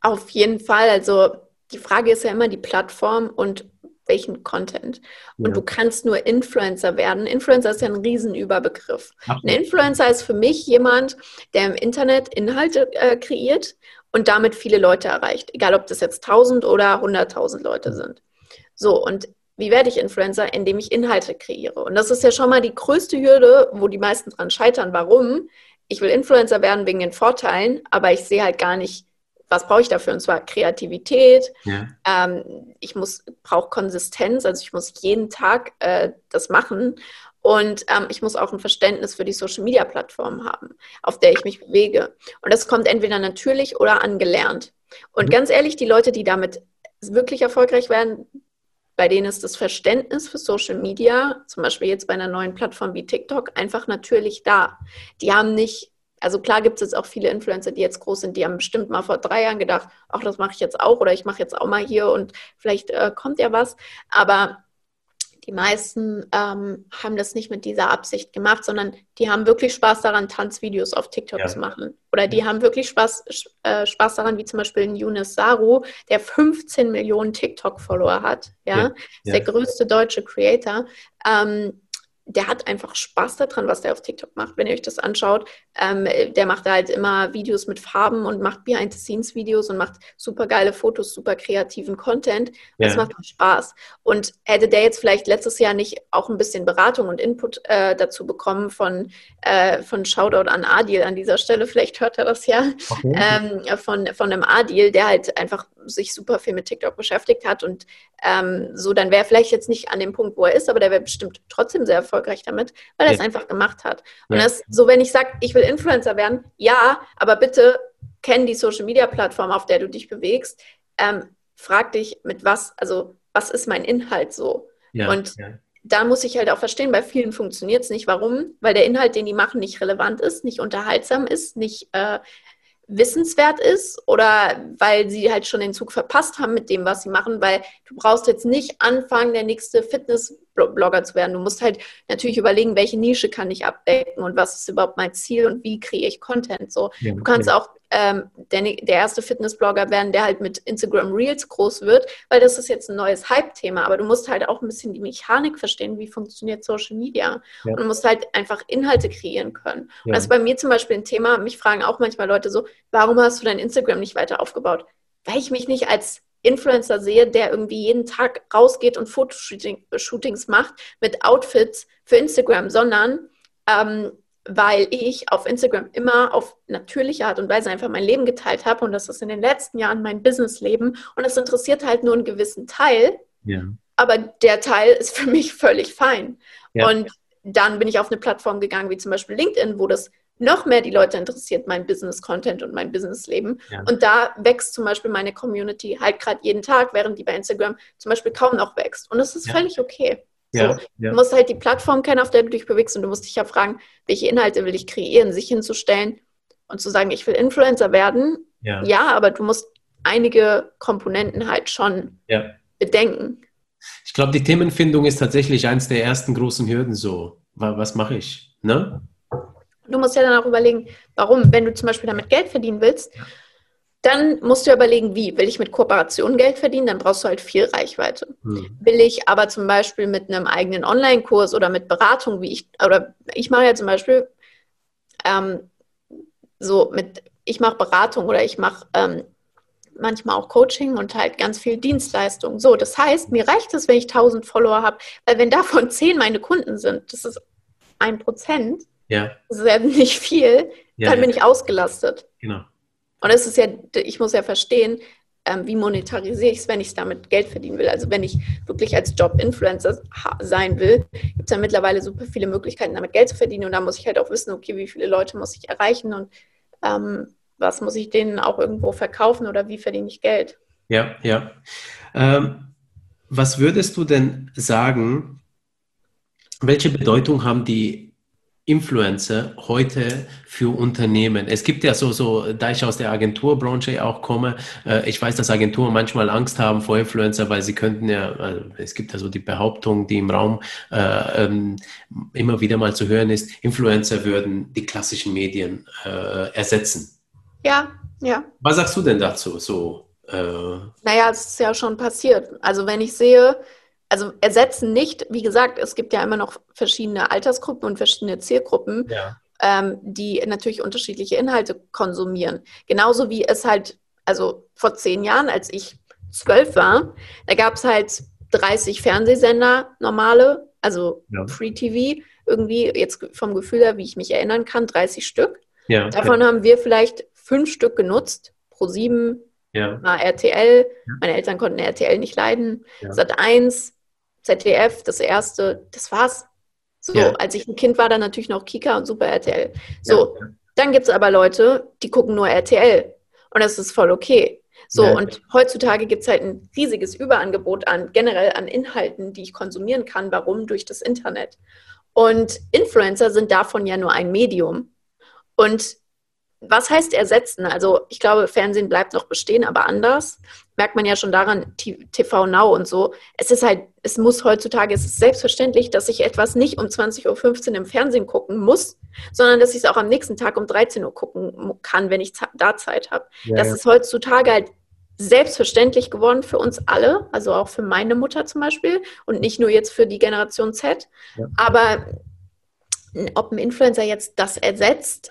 Auf jeden Fall. Also die Frage ist ja immer die Plattform und welchen Content. Und ja. du kannst nur Influencer werden. Influencer ist ja ein Riesenüberbegriff. Ach, ein Influencer ist für mich jemand, der im Internet Inhalte äh, kreiert und damit viele Leute erreicht. Egal, ob das jetzt 1000 oder 100.000 Leute sind. So, und wie werde ich Influencer? Indem ich Inhalte kreiere. Und das ist ja schon mal die größte Hürde, wo die meisten dran scheitern. Warum? Ich will Influencer werden wegen den Vorteilen, aber ich sehe halt gar nicht, was brauche ich dafür? Und zwar Kreativität. Ja. Ähm, ich muss brauche Konsistenz, also ich muss jeden Tag äh, das machen. Und ähm, ich muss auch ein Verständnis für die Social-Media-Plattform haben, auf der ich mich bewege. Und das kommt entweder natürlich oder angelernt. Und mhm. ganz ehrlich, die Leute, die damit wirklich erfolgreich werden, bei denen ist das Verständnis für Social Media, zum Beispiel jetzt bei einer neuen Plattform wie TikTok, einfach natürlich da. Die haben nicht also klar gibt es jetzt auch viele Influencer, die jetzt groß sind, die haben bestimmt mal vor drei Jahren gedacht, ach, das mache ich jetzt auch oder ich mache jetzt auch mal hier und vielleicht äh, kommt ja was. Aber die meisten ähm, haben das nicht mit dieser Absicht gemacht, sondern die haben wirklich Spaß daran, Tanzvideos auf TikTok ja. zu machen. Oder die ja. haben wirklich Spaß, äh, Spaß daran, wie zum Beispiel ein Yunus Saru, der 15 Millionen TikTok-Follower hat. Ja, ja. ist der größte deutsche Creator. Ähm, der hat einfach Spaß daran, was der auf TikTok macht, wenn ihr euch das anschaut. Ähm, der macht da halt immer Videos mit Farben und macht Behind-the-Scenes-Videos und macht super geile Fotos, super kreativen Content. Ja. Das macht Spaß. Und hätte der jetzt vielleicht letztes Jahr nicht auch ein bisschen Beratung und Input äh, dazu bekommen von, äh, von Shoutout an Adil an dieser Stelle, vielleicht hört er das ja, okay. ähm, von, von einem Adil, der halt einfach sich super viel mit TikTok beschäftigt hat und ähm, so, dann wäre er vielleicht jetzt nicht an dem Punkt, wo er ist, aber der wäre bestimmt trotzdem sehr erfolgreich damit, weil er es einfach gemacht hat. Und ja. das so, wenn ich sage, ich will Influencer werden, ja, aber bitte kenn die Social Media Plattform, auf der du dich bewegst. Ähm, frag dich, mit was, also was ist mein Inhalt so? Ja, und ja. da muss ich halt auch verstehen, bei vielen funktioniert es nicht. Warum? Weil der Inhalt, den die machen, nicht relevant ist, nicht unterhaltsam ist, nicht äh, wissenswert ist oder weil sie halt schon den Zug verpasst haben mit dem, was sie machen, weil du brauchst jetzt nicht anfangen, der nächste Fitnessblogger zu werden. Du musst halt natürlich überlegen, welche Nische kann ich abdecken und was ist überhaupt mein Ziel und wie kreiere ich Content. So, ja, du kannst ja. auch ähm, der, der erste Fitnessblogger werden, der halt mit Instagram Reels groß wird, weil das ist jetzt ein neues Hype-Thema. Aber du musst halt auch ein bisschen die Mechanik verstehen, wie funktioniert Social Media. Ja. Und du musst halt einfach Inhalte kreieren können. Und das ist bei mir zum Beispiel ein Thema. Mich fragen auch manchmal Leute so, warum hast du dein Instagram nicht weiter aufgebaut? Weil ich mich nicht als Influencer sehe, der irgendwie jeden Tag rausgeht und Fotoshootings macht mit Outfits für Instagram, sondern ähm, weil ich auf Instagram immer auf natürliche Art und Weise einfach mein Leben geteilt habe und das ist in den letzten Jahren mein Businessleben und es interessiert halt nur einen gewissen Teil, ja. aber der Teil ist für mich völlig fein. Ja. Und dann bin ich auf eine Plattform gegangen, wie zum Beispiel LinkedIn, wo das noch mehr die Leute interessiert, mein Business-Content und mein Businessleben. Ja. Und da wächst zum Beispiel meine Community halt gerade jeden Tag, während die bei Instagram zum Beispiel kaum noch wächst. Und das ist völlig okay. Ja, so, ja. Du musst halt die Plattform kennen, auf der du dich bewegst und du musst dich ja fragen, welche Inhalte will ich kreieren, sich hinzustellen und zu sagen, ich will Influencer werden. Ja, ja aber du musst einige Komponenten halt schon ja. bedenken. Ich glaube, die Themenfindung ist tatsächlich eins der ersten großen Hürden so. Was mache ich? Ne? Du musst ja dann auch überlegen, warum, wenn du zum Beispiel damit Geld verdienen willst, dann musst du überlegen, wie. Will ich mit Kooperation Geld verdienen? Dann brauchst du halt viel Reichweite. Hm. Will ich aber zum Beispiel mit einem eigenen Online-Kurs oder mit Beratung, wie ich, oder ich mache ja zum Beispiel ähm, so mit, ich mache Beratung oder ich mache ähm, manchmal auch Coaching und halt ganz viel Dienstleistung. So, das heißt, mir reicht es, wenn ich 1000 Follower habe, weil wenn davon 10 meine Kunden sind, das ist ein Prozent, ja. das ist ja nicht viel, ja, dann ja. bin ich ausgelastet. Genau. Und es ist ja, ich muss ja verstehen, ähm, wie monetarisiere ich es, wenn ich damit Geld verdienen will. Also wenn ich wirklich als Job-Influencer sein will, gibt es ja mittlerweile super viele Möglichkeiten, damit Geld zu verdienen. Und da muss ich halt auch wissen, okay, wie viele Leute muss ich erreichen und ähm, was muss ich denen auch irgendwo verkaufen oder wie verdiene ich Geld. Ja, ja. Ähm, was würdest du denn sagen, welche Bedeutung haben die Influencer heute für Unternehmen? Es gibt ja so, so, da ich aus der Agenturbranche auch komme, äh, ich weiß, dass Agenturen manchmal Angst haben vor Influencer, weil sie könnten ja, äh, es gibt ja so die Behauptung, die im Raum äh, ähm, immer wieder mal zu hören ist, Influencer würden die klassischen Medien äh, ersetzen. Ja, ja. Was sagst du denn dazu? So, äh, naja, es ist ja schon passiert. Also wenn ich sehe, also ersetzen nicht, wie gesagt, es gibt ja immer noch verschiedene Altersgruppen und verschiedene Zielgruppen, ja. ähm, die natürlich unterschiedliche Inhalte konsumieren. Genauso wie es halt, also vor zehn Jahren, als ich zwölf war, da gab es halt 30 Fernsehsender, normale, also ja. Free TV, irgendwie jetzt vom Gefühl her, wie ich mich erinnern kann, 30 Stück. Ja, Davon ja. haben wir vielleicht fünf Stück genutzt, pro sieben, ja. RTL. Meine Eltern konnten RTL nicht leiden. Sat 1, ZDF, das erste, das war's. So, als ich ein Kind war, dann natürlich noch Kika und Super RTL. So, dann gibt es aber Leute, die gucken nur RTL. Und das ist voll okay. So, ja. und heutzutage gibt es halt ein riesiges Überangebot an generell an Inhalten, die ich konsumieren kann. Warum? Durch das Internet. Und Influencer sind davon ja nur ein Medium. Und was heißt ersetzen? Also ich glaube, Fernsehen bleibt noch bestehen, aber anders. Merkt man ja schon daran, TV Now und so. Es ist halt, es muss heutzutage, es ist selbstverständlich, dass ich etwas nicht um 20.15 Uhr im Fernsehen gucken muss, sondern dass ich es auch am nächsten Tag um 13 Uhr gucken kann, wenn ich da Zeit habe. Ja, das ja. ist heutzutage halt selbstverständlich geworden für uns alle, also auch für meine Mutter zum Beispiel und nicht nur jetzt für die Generation Z. Ja. Aber ob ein Influencer jetzt das ersetzt,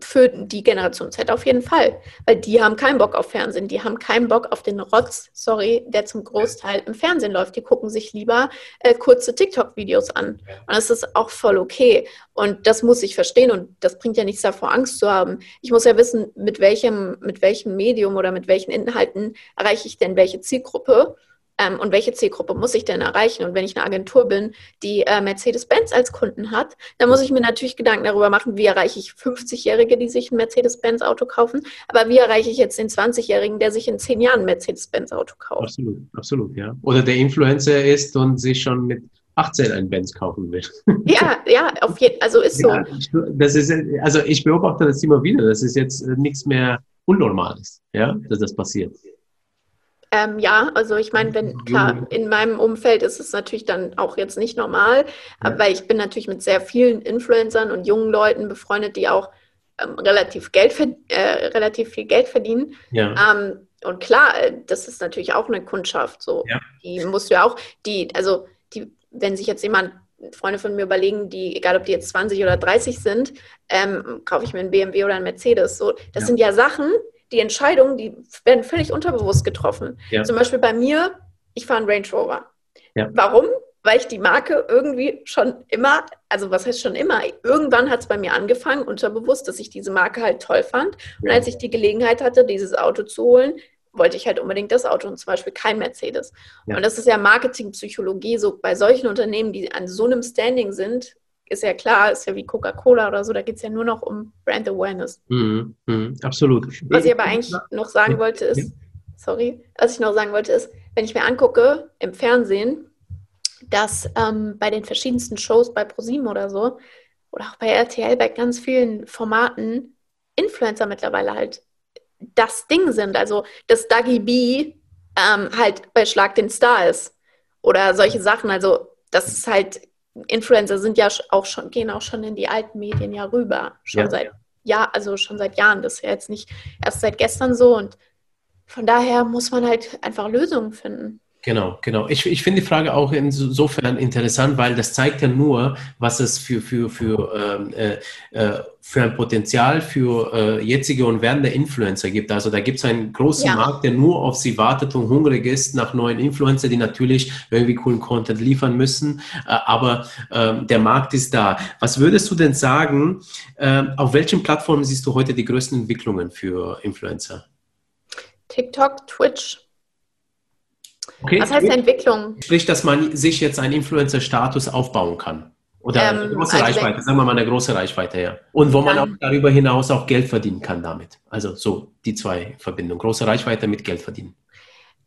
für die Generation Z auf jeden Fall. Weil die haben keinen Bock auf Fernsehen, die haben keinen Bock auf den Rotz, sorry, der zum Großteil im Fernsehen läuft. Die gucken sich lieber äh, kurze TikTok-Videos an. Und das ist auch voll okay. Und das muss ich verstehen und das bringt ja nichts davor, Angst zu haben. Ich muss ja wissen, mit welchem, mit welchem Medium oder mit welchen Inhalten erreiche ich denn welche Zielgruppe ähm, und welche Zielgruppe muss ich denn erreichen? Und wenn ich eine Agentur bin, die äh, Mercedes-Benz als Kunden hat, dann muss ich mir natürlich Gedanken darüber machen, wie erreiche ich 50-Jährige, die sich ein Mercedes-Benz-Auto kaufen, aber wie erreiche ich jetzt den 20-Jährigen, der sich in zehn Jahren ein Mercedes-Benz-Auto kauft? Absolut, absolut, ja. Oder der Influencer ist und sich schon mit 18 ein Benz kaufen will. Ja, ja, auf jeden also ist so. Ja, das ist, also ich beobachte das immer wieder. Das ist jetzt nichts mehr Unnormales, ja, dass das passiert. Ähm, ja, also ich meine, wenn klar, in meinem Umfeld ist es natürlich dann auch jetzt nicht normal, ja. weil ich bin natürlich mit sehr vielen Influencern und jungen Leuten befreundet, die auch ähm, relativ, Geld, äh, relativ viel Geld verdienen. Ja. Ähm, und klar, äh, das ist natürlich auch eine Kundschaft. So, ja. die musst du ja auch, die, also die, wenn sich jetzt jemand Freunde von mir überlegen, die, egal ob die jetzt 20 oder 30 sind, ähm, kaufe ich mir einen BMW oder einen Mercedes. So, das ja. sind ja Sachen, die Entscheidungen, die werden völlig unterbewusst getroffen. Ja. Zum Beispiel bei mir, ich fahre einen Range Rover. Ja. Warum? Weil ich die Marke irgendwie schon immer, also was heißt schon immer, irgendwann hat es bei mir angefangen, unterbewusst, dass ich diese Marke halt toll fand. Und als ich die Gelegenheit hatte, dieses Auto zu holen, wollte ich halt unbedingt das Auto und zum Beispiel kein Mercedes. Ja. Und das ist ja Marketingpsychologie, so bei solchen Unternehmen, die an so einem Standing sind, ist ja klar, ist ja wie Coca-Cola oder so, da geht es ja nur noch um Brand Awareness. Mhm, mh, absolut. Was ich aber eigentlich noch sagen wollte ist, sorry, was ich noch sagen wollte ist, wenn ich mir angucke im Fernsehen, dass ähm, bei den verschiedensten Shows bei ProSieben oder so, oder auch bei RTL, bei ganz vielen Formaten, Influencer mittlerweile halt das Ding sind. Also, dass Dagi B ähm, halt bei Schlag den Star ist. Oder solche Sachen. Also, das ist halt Influencer sind ja auch schon, gehen auch schon in die alten Medien ja rüber. Schon ja. seit ja, also schon seit Jahren. Das ist ja jetzt nicht erst seit gestern so. Und von daher muss man halt einfach Lösungen finden. Genau, genau. Ich, ich finde die Frage auch insofern interessant, weil das zeigt ja nur, was es für, für, für, ähm, äh, äh, für ein Potenzial für äh, jetzige und werdende Influencer gibt. Also da gibt es einen großen ja. Markt, der nur auf sie wartet und hungrig ist nach neuen Influencer, die natürlich irgendwie coolen Content liefern müssen. Äh, aber ähm, der Markt ist da. Was würdest du denn sagen, ähm, auf welchen Plattformen siehst du heute die größten Entwicklungen für Influencer? TikTok, Twitch. Okay. Was heißt Entwicklung? Sprich, dass man sich jetzt einen Influencer-Status aufbauen kann. Oder ähm, eine große also Reichweite, sagen wir mal eine große Reichweite, ja. Und wo man auch darüber hinaus auch Geld verdienen kann damit. Also so die zwei Verbindungen. Große Reichweite mit Geld verdienen.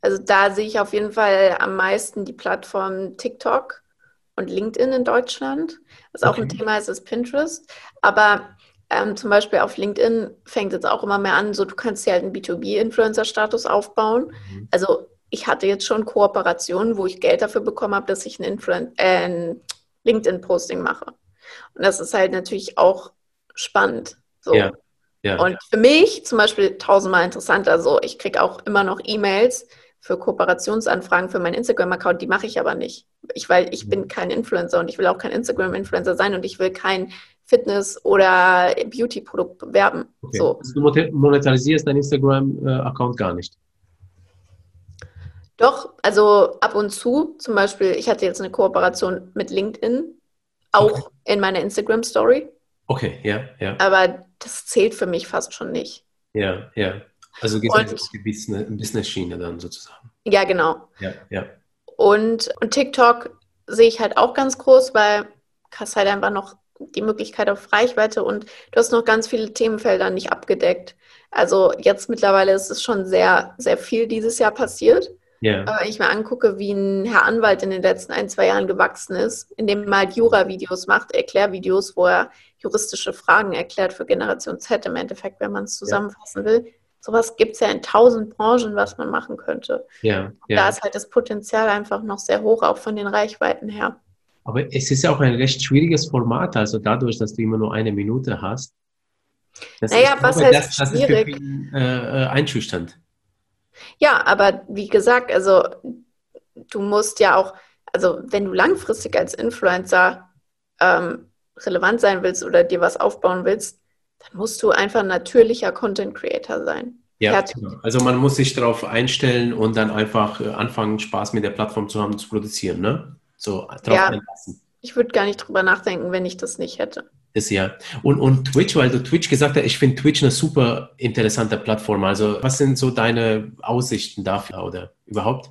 Also da sehe ich auf jeden Fall am meisten die Plattform TikTok und LinkedIn in Deutschland. Was okay. auch ein Thema ist, ist Pinterest. Aber ähm, zum Beispiel auf LinkedIn fängt es auch immer mehr an, so du kannst dir halt einen B2B-Influencer-Status aufbauen. Mhm. Also ich hatte jetzt schon Kooperationen, wo ich Geld dafür bekommen habe, dass ich ein, äh, ein LinkedIn-Posting mache. Und das ist halt natürlich auch spannend. So. Ja. Ja, und für mich zum Beispiel tausendmal interessanter. So, ich kriege auch immer noch E-Mails für Kooperationsanfragen für meinen Instagram-Account, die mache ich aber nicht. Ich, weil ich bin kein Influencer und ich will auch kein Instagram-Influencer sein und ich will kein Fitness- oder Beauty-Produkt bewerben. Okay. So. Also du monetarisierst deinen Instagram-Account gar nicht. Doch, also ab und zu, zum Beispiel, ich hatte jetzt eine Kooperation mit LinkedIn, auch okay. in meiner Instagram-Story. Okay, ja, ja. Aber das zählt für mich fast schon nicht. Ja, ja. Also geht es auf die Business-Schiene dann sozusagen. Ja, genau. Ja, ja. Und, und TikTok sehe ich halt auch ganz groß, weil du hast halt einfach noch die Möglichkeit auf Reichweite und du hast noch ganz viele Themenfelder nicht abgedeckt. Also jetzt mittlerweile ist es schon sehr, sehr viel dieses Jahr passiert. Aber wenn ich mir angucke, wie ein Herr Anwalt in den letzten ein, zwei Jahren gewachsen ist, indem er halt Jura-Videos macht, Erklärvideos, wo er juristische Fragen erklärt für Generation Z im Endeffekt, wenn man es zusammenfassen yeah. will. Sowas gibt es ja in tausend Branchen, was man machen könnte. Ja, ja. Da ist halt das Potenzial einfach noch sehr hoch, auch von den Reichweiten her. Aber es ist ja auch ein recht schwieriges Format, also dadurch, dass du immer nur eine Minute hast. Das naja, ist, was heißt das, das schwierig? ist für viele, äh, äh, einschüchternd. Ja, aber wie gesagt, also du musst ja auch, also wenn du langfristig als Influencer ähm, relevant sein willst oder dir was aufbauen willst, dann musst du einfach ein natürlicher Content Creator sein. Ja, genau. also man muss sich darauf einstellen und dann einfach äh, anfangen, Spaß mit der Plattform zu haben, zu produzieren, ne? So drauf ja, einlassen. Ich würde gar nicht drüber nachdenken, wenn ich das nicht hätte. Ist ja. Und, und Twitch, weil du Twitch gesagt hast, ich finde Twitch eine super interessante Plattform. Also, was sind so deine Aussichten dafür oder überhaupt?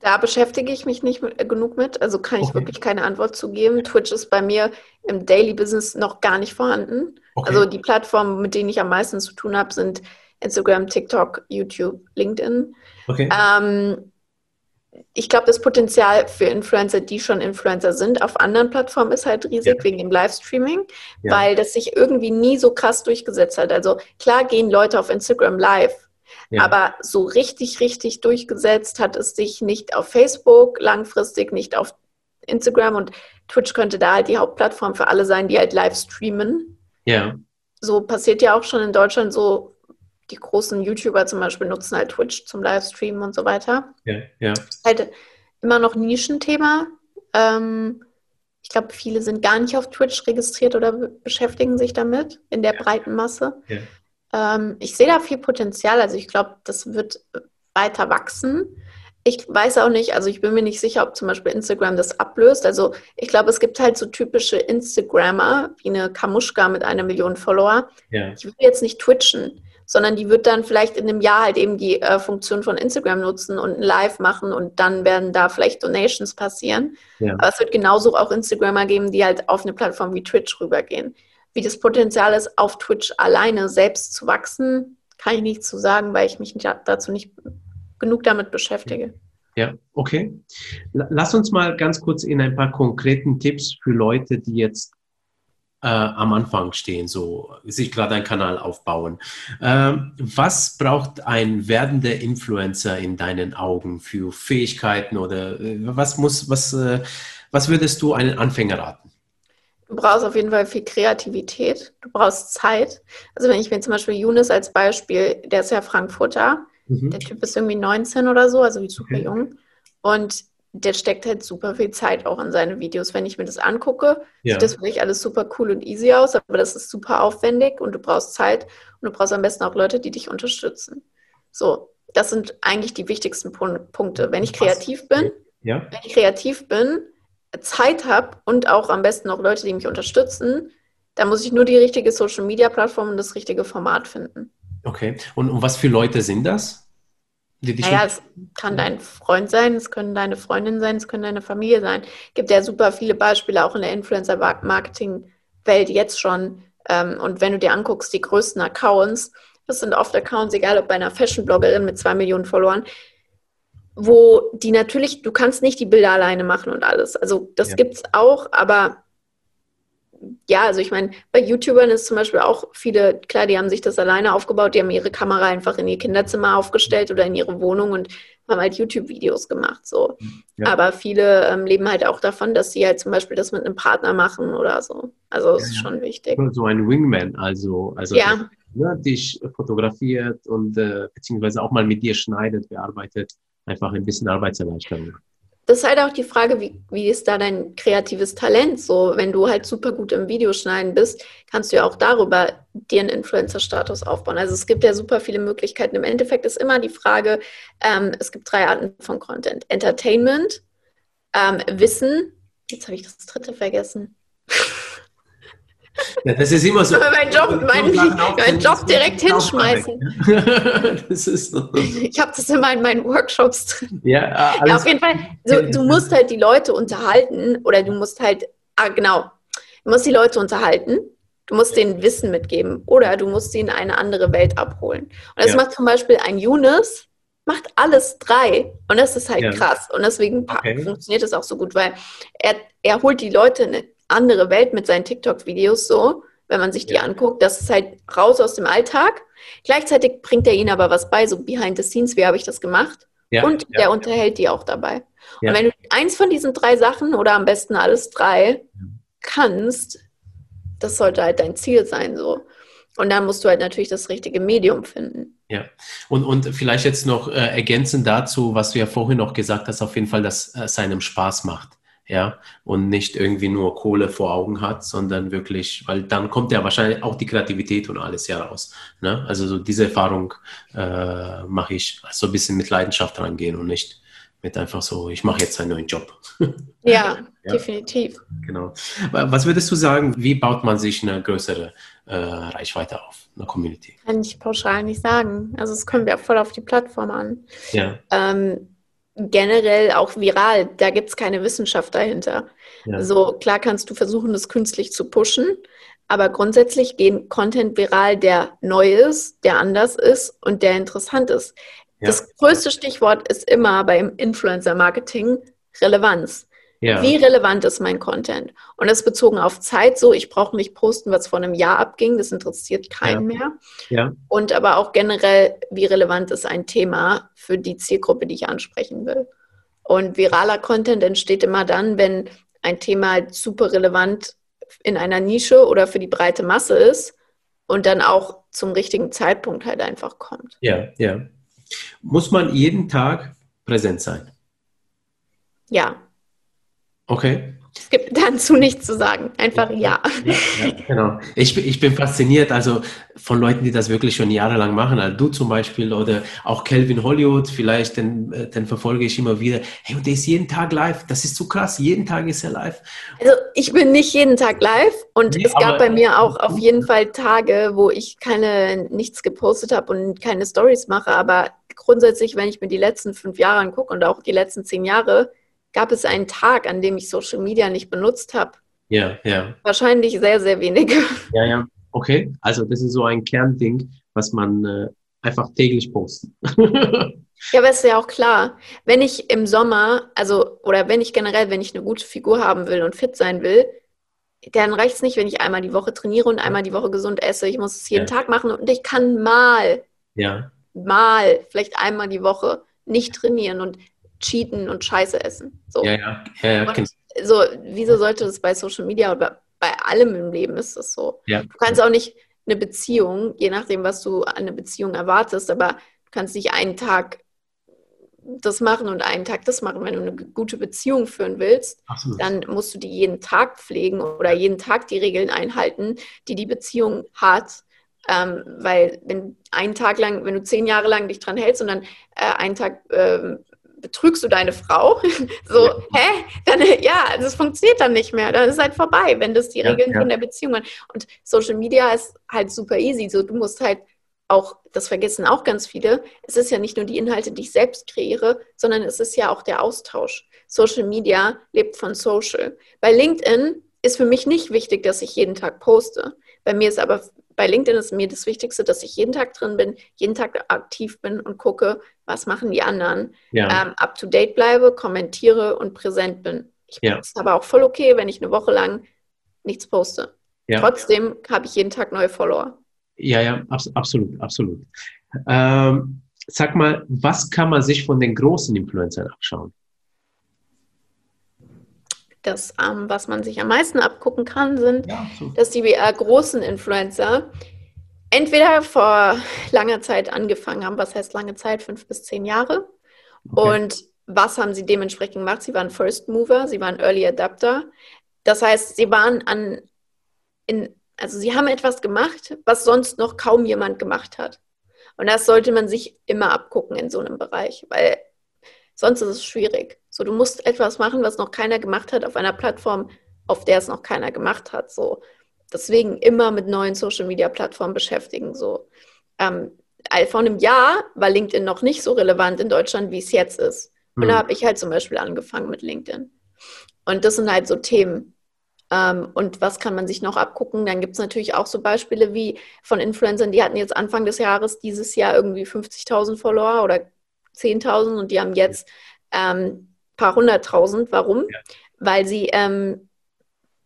Da beschäftige ich mich nicht mit, äh, genug mit, also kann ich okay. wirklich keine Antwort zu geben. Twitch ist bei mir im Daily Business noch gar nicht vorhanden. Okay. Also die Plattformen, mit denen ich am meisten zu tun habe, sind Instagram, TikTok, YouTube, LinkedIn. Okay. Ähm, ich glaube, das Potenzial für Influencer, die schon Influencer sind, auf anderen Plattformen ist halt riesig ja. wegen dem Livestreaming, ja. weil das sich irgendwie nie so krass durchgesetzt hat. Also klar gehen Leute auf Instagram live, ja. aber so richtig, richtig durchgesetzt hat es sich nicht auf Facebook, langfristig nicht auf Instagram und Twitch könnte da halt die Hauptplattform für alle sein, die halt live streamen. Ja. So passiert ja auch schon in Deutschland so die großen YouTuber zum Beispiel nutzen halt Twitch zum Livestreamen und so weiter. Ja, ja. Halt immer noch Nischenthema. Ähm, ich glaube, viele sind gar nicht auf Twitch registriert oder beschäftigen sich damit in der ja. breiten Masse. Ja. Ähm, ich sehe da viel Potenzial. Also ich glaube, das wird weiter wachsen. Ich weiß auch nicht, also ich bin mir nicht sicher, ob zum Beispiel Instagram das ablöst. Also ich glaube, es gibt halt so typische Instagrammer, wie eine Kamuschka mit einer Million Follower. Ja. Ich will jetzt nicht twitchen sondern die wird dann vielleicht in einem Jahr halt eben die äh, Funktion von Instagram nutzen und ein Live machen und dann werden da vielleicht Donations passieren. Ja. Aber es wird genauso auch Instagramer geben, die halt auf eine Plattform wie Twitch rübergehen. Wie das Potenzial ist, auf Twitch alleine selbst zu wachsen, kann ich nicht zu sagen, weil ich mich dazu nicht genug damit beschäftige. Ja, okay. Lass uns mal ganz kurz in ein paar konkreten Tipps für Leute, die jetzt äh, am Anfang stehen, so sich gerade einen Kanal aufbauen. Ähm, was braucht ein werdender Influencer in deinen Augen für Fähigkeiten oder äh, was muss, was, äh, was würdest du einen Anfänger raten? Du brauchst auf jeden Fall viel Kreativität, du brauchst Zeit. Also wenn ich mir zum Beispiel Younes als Beispiel, der ist ja Frankfurter, mhm. der Typ ist irgendwie 19 oder so, also super okay. jung. Und der steckt halt super viel Zeit auch in seine Videos. Wenn ich mir das angucke, ja. sieht das wirklich alles super cool und easy aus, aber das ist super aufwendig und du brauchst Zeit und du brauchst am besten auch Leute, die dich unterstützen. So, das sind eigentlich die wichtigsten Punkte. Wenn ich kreativ bin, ja. wenn ich kreativ bin, Zeit habe und auch am besten auch Leute, die mich unterstützen, dann muss ich nur die richtige Social Media Plattform und das richtige Format finden. Okay. Und, und was für Leute sind das? Naja, es kann dein Freund sein, es können deine Freundin sein, es können deine Familie sein. Es gibt ja super viele Beispiele auch in der Influencer-Marketing-Welt jetzt schon. Ähm, und wenn du dir anguckst, die größten Accounts, das sind oft Accounts, egal ob bei einer Fashion-Bloggerin mit zwei Millionen Followern, wo die natürlich, du kannst nicht die Bilder alleine machen und alles. Also das ja. gibt es auch, aber ja, also ich meine, bei YouTubern ist zum Beispiel auch viele, klar, die haben sich das alleine aufgebaut, die haben ihre Kamera einfach in ihr Kinderzimmer aufgestellt oder in ihre Wohnung und haben halt YouTube-Videos gemacht. So. Ja. Aber viele ähm, leben halt auch davon, dass sie halt zum Beispiel das mit einem Partner machen oder so. Also das ja, ist schon wichtig. So ein Wingman, also, also ja. der, ne, dich fotografiert und äh, beziehungsweise auch mal mit dir schneidet, bearbeitet, einfach ein bisschen Arbeitserleichterung das ist halt auch die Frage, wie, wie ist da dein kreatives Talent? So, wenn du halt super gut im Videoschneiden bist, kannst du ja auch darüber dir einen Influencer-Status aufbauen. Also es gibt ja super viele Möglichkeiten. Im Endeffekt ist immer die Frage, ähm, es gibt drei Arten von Content. Entertainment, ähm, Wissen, jetzt habe ich das dritte vergessen. Ja, das ist immer so. Aber mein Job, mein, mein Job direkt hinschmeißen. das ist so. Ich habe das immer in meinen Workshops drin. Ja, ja auf jeden Fall. So, du musst halt die Leute unterhalten oder du musst halt, ah, genau, du musst die Leute unterhalten. Du musst denen Wissen mitgeben oder du musst sie in eine andere Welt abholen. Und das ja. macht zum Beispiel ein Younes, macht alles drei. Und das ist halt ja. krass. Und deswegen okay. funktioniert es auch so gut, weil er, er holt die Leute in andere Welt mit seinen TikTok-Videos so, wenn man sich die ja. anguckt. Das ist halt raus aus dem Alltag. Gleichzeitig bringt er ihnen aber was bei, so behind the scenes, wie habe ich das gemacht? Ja, und ja, der unterhält die auch dabei. Und wenn du eins von diesen drei Sachen oder am besten alles drei kannst, das sollte halt dein Ziel sein so. Und dann musst du halt natürlich das richtige Medium finden. Ja, und, und vielleicht jetzt noch äh, ergänzend dazu, was du ja vorhin noch gesagt hast, auf jeden Fall, dass es einem Spaß macht ja, und nicht irgendwie nur Kohle vor Augen hat, sondern wirklich, weil dann kommt ja wahrscheinlich auch die Kreativität und alles ja raus. Ne? Also so diese Erfahrung äh, mache ich, so ein bisschen mit Leidenschaft rangehen und nicht mit einfach so, ich mache jetzt einen neuen Job. Ja, ja, definitiv. Genau. Was würdest du sagen, wie baut man sich eine größere äh, Reichweite auf, eine Community? Kann ich pauschal nicht sagen. Also es kommt ja voll auf die Plattform an. Ja. Ähm, generell auch viral. Da gibt es keine Wissenschaft dahinter. Ja. So klar kannst du versuchen, das künstlich zu pushen, aber grundsätzlich geht Content viral, der neu ist, der anders ist und der interessant ist. Ja. Das größte Stichwort ist immer beim Influencer-Marketing Relevanz. Ja. Wie relevant ist mein Content? Und das bezogen auf Zeit so, ich brauche nicht posten, was vor einem Jahr abging, das interessiert keinen ja. mehr. Ja. Und aber auch generell, wie relevant ist ein Thema für die Zielgruppe, die ich ansprechen will. Und viraler Content entsteht immer dann, wenn ein Thema halt super relevant in einer Nische oder für die breite Masse ist und dann auch zum richtigen Zeitpunkt halt einfach kommt. Ja, ja. Muss man jeden Tag präsent sein? Ja. Okay. Es gibt dazu nichts zu sagen. Einfach ja. ja. ja, genau. Ich, ich bin fasziniert, also von Leuten, die das wirklich schon jahrelang machen. Also du zum Beispiel oder auch Calvin Hollywood, vielleicht, den, äh, den verfolge ich immer wieder. Hey, und der ist jeden Tag live. Das ist so krass. Jeden Tag ist er live. Also ich bin nicht jeden Tag live und nee, es gab bei mir auch auf jeden Fall Tage, wo ich keine nichts gepostet habe und keine Stories mache. Aber grundsätzlich, wenn ich mir die letzten fünf Jahre angucke und auch die letzten zehn Jahre, gab es einen Tag, an dem ich Social Media nicht benutzt habe? Ja, ja. Wahrscheinlich sehr, sehr wenige. Ja, ja. Okay, also das ist so ein Kernding, was man äh, einfach täglich postet. ja, aber ist ja auch klar, wenn ich im Sommer, also oder wenn ich generell, wenn ich eine gute Figur haben will und fit sein will, dann reicht es nicht, wenn ich einmal die Woche trainiere und einmal die Woche gesund esse. Ich muss es jeden ja. Tag machen und ich kann mal, ja. mal, vielleicht einmal die Woche nicht trainieren. Und cheaten und Scheiße essen. So. Ja, ja, ja, ja und so, wieso sollte das bei Social Media oder bei allem im Leben ist das so? Ja. Du kannst auch nicht eine Beziehung, je nachdem, was du an einer Beziehung erwartest, aber du kannst nicht einen Tag das machen und einen Tag das machen. Wenn du eine gute Beziehung führen willst, Absolut. dann musst du die jeden Tag pflegen oder jeden Tag die Regeln einhalten, die die Beziehung hat. Ähm, weil wenn einen Tag lang, wenn du zehn Jahre lang dich dran hältst und dann äh, einen Tag ähm, betrügst du deine Frau? so, ja. hä? Dann, ja, das funktioniert dann nicht mehr. Dann ist halt vorbei, wenn das die ja, Regeln ja. von der Beziehung sind. Und Social Media ist halt super easy. So, du musst halt auch, das vergessen auch ganz viele, es ist ja nicht nur die Inhalte, die ich selbst kreiere, sondern es ist ja auch der Austausch. Social Media lebt von Social. Bei LinkedIn ist für mich nicht wichtig, dass ich jeden Tag poste. Bei mir ist aber bei LinkedIn ist mir das Wichtigste, dass ich jeden Tag drin bin, jeden Tag aktiv bin und gucke, was machen die anderen. Ja. Ähm, up to date bleibe, kommentiere und präsent bin. Ich ja. ist aber auch voll okay, wenn ich eine Woche lang nichts poste. Ja. Trotzdem habe ich jeden Tag neue Follower. Ja, ja, abs absolut, absolut. Ähm, sag mal, was kann man sich von den großen Influencern abschauen? Das, ähm, was man sich am meisten abgucken kann, sind, ja, so. dass die äh, großen Influencer entweder vor langer Zeit angefangen haben, was heißt lange Zeit, fünf bis zehn Jahre, okay. und was haben sie dementsprechend gemacht? Sie waren First Mover, sie waren Early Adapter. Das heißt, sie waren an, in, also sie haben etwas gemacht, was sonst noch kaum jemand gemacht hat. Und das sollte man sich immer abgucken in so einem Bereich, weil sonst ist es schwierig. So, du musst etwas machen, was noch keiner gemacht hat auf einer Plattform, auf der es noch keiner gemacht hat. So, deswegen immer mit neuen Social Media Plattformen beschäftigen. So, ähm, vor einem Jahr war LinkedIn noch nicht so relevant in Deutschland, wie es jetzt ist. Und mhm. da habe ich halt zum Beispiel angefangen mit LinkedIn. Und das sind halt so Themen. Ähm, und was kann man sich noch abgucken? Dann gibt es natürlich auch so Beispiele wie von Influencern, die hatten jetzt Anfang des Jahres dieses Jahr irgendwie 50.000 Follower oder 10.000 und die haben jetzt ähm, paar hunderttausend. Warum? Ja. Weil sie ähm,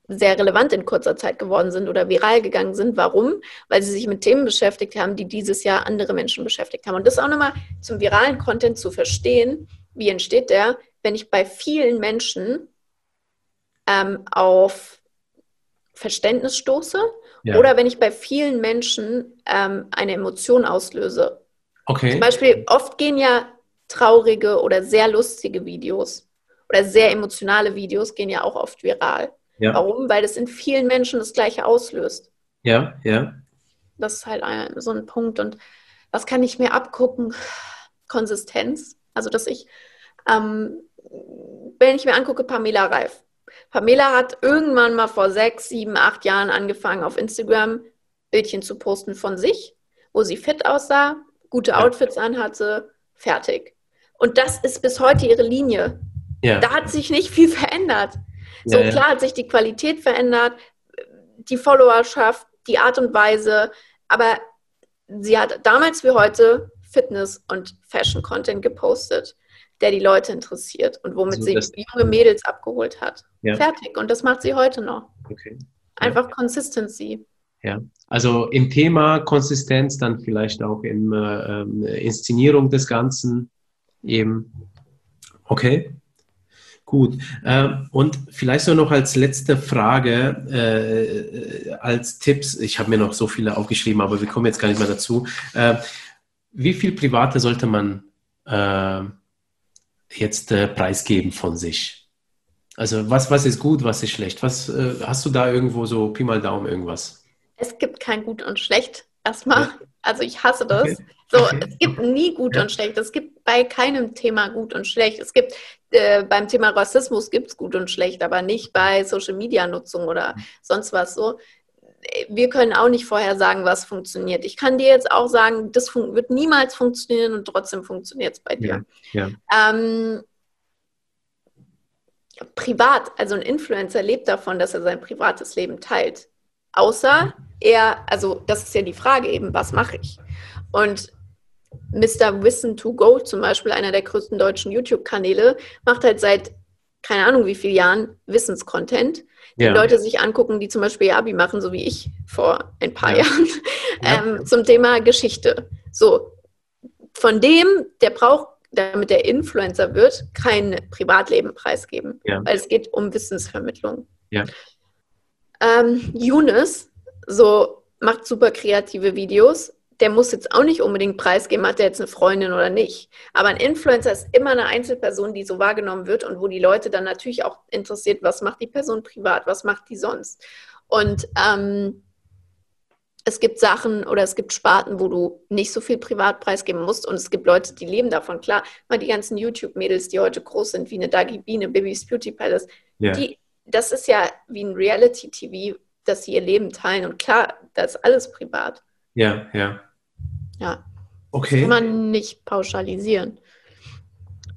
sehr relevant in kurzer Zeit geworden sind oder viral gegangen sind. Warum? Weil sie sich mit Themen beschäftigt haben, die dieses Jahr andere Menschen beschäftigt haben. Und das auch nochmal zum viralen Content zu verstehen, wie entsteht der, wenn ich bei vielen Menschen ähm, auf Verständnis stoße ja. oder wenn ich bei vielen Menschen ähm, eine Emotion auslöse. Okay. Zum Beispiel, oft gehen ja traurige oder sehr lustige Videos oder sehr emotionale Videos gehen ja auch oft viral. Ja. Warum? Weil das in vielen Menschen das Gleiche auslöst. Ja, ja. Das ist halt ein, so ein Punkt. Und was kann ich mir abgucken? Konsistenz. Also, dass ich, ähm, wenn ich mir angucke, Pamela Reif. Pamela hat irgendwann mal vor sechs, sieben, acht Jahren angefangen, auf Instagram Bildchen zu posten von sich, wo sie fit aussah, gute. Outfits anhatte, fertig. Und das ist bis heute ihre Linie. Ja. Da hat sich nicht viel verändert. So ja, klar hat sich die Qualität verändert, die Followerschaft, die Art und Weise, aber sie hat damals wie heute Fitness- und Fashion-Content gepostet, der die Leute interessiert und womit also sie junge Mädels abgeholt hat. Ja. Fertig. Und das macht sie heute noch. Okay. Einfach ja. Consistency. Ja, also im Thema Konsistenz, dann vielleicht auch in äh, Inszenierung des Ganzen eben. Okay. Gut. Ähm, und vielleicht so noch als letzte Frage, äh, als Tipps, ich habe mir noch so viele aufgeschrieben, aber wir kommen jetzt gar nicht mehr dazu. Äh, wie viel Private sollte man äh, jetzt preisgeben von sich? Also was, was ist gut, was ist schlecht? Was hast du da irgendwo so Pi mal Daumen irgendwas? Es gibt kein Gut und Schlecht erstmal. Ja. Also ich hasse das. Okay. So, okay. es gibt nie gut ja. und schlecht. Es gibt bei keinem Thema gut und schlecht. Es gibt äh, beim Thema Rassismus gibt es gut und schlecht, aber nicht bei Social Media Nutzung oder mhm. sonst was so. Wir können auch nicht vorher sagen, was funktioniert. Ich kann dir jetzt auch sagen, das wird niemals funktionieren und trotzdem funktioniert es bei dir. Ja. Ja. Ähm, privat, also ein Influencer lebt davon, dass er sein privates Leben teilt. Außer mhm. er, also das ist ja die Frage eben, was mache ich? Und Mr. Wissen to Go zum Beispiel, einer der größten deutschen YouTube-Kanäle, macht halt seit keine Ahnung wie vielen Jahren Wissenscontent, die ja. Leute sich angucken, die zum Beispiel Abi machen, so wie ich vor ein paar ja. Jahren, ähm, ja. zum Thema Geschichte. So, von dem, der braucht, damit der Influencer wird, kein Privatleben preisgeben, weil es geht um Wissensvermittlung. Ähm, Younes, so macht super kreative Videos, der muss jetzt auch nicht unbedingt preisgeben, hat er jetzt eine Freundin oder nicht. Aber ein Influencer ist immer eine Einzelperson, die so wahrgenommen wird und wo die Leute dann natürlich auch interessiert, was macht die Person privat, was macht die sonst. Und ähm, es gibt Sachen oder es gibt Sparten, wo du nicht so viel privat preisgeben musst und es gibt Leute, die leben davon. Klar, mal die ganzen YouTube-Mädels, die heute groß sind, wie eine Dagi Biene, Baby's Beauty Palace, ja. die, das ist ja wie ein Reality-TV, dass sie ihr Leben teilen. Und klar, da ist alles privat. Ja, ja. Ja. Okay. Das kann man nicht pauschalisieren.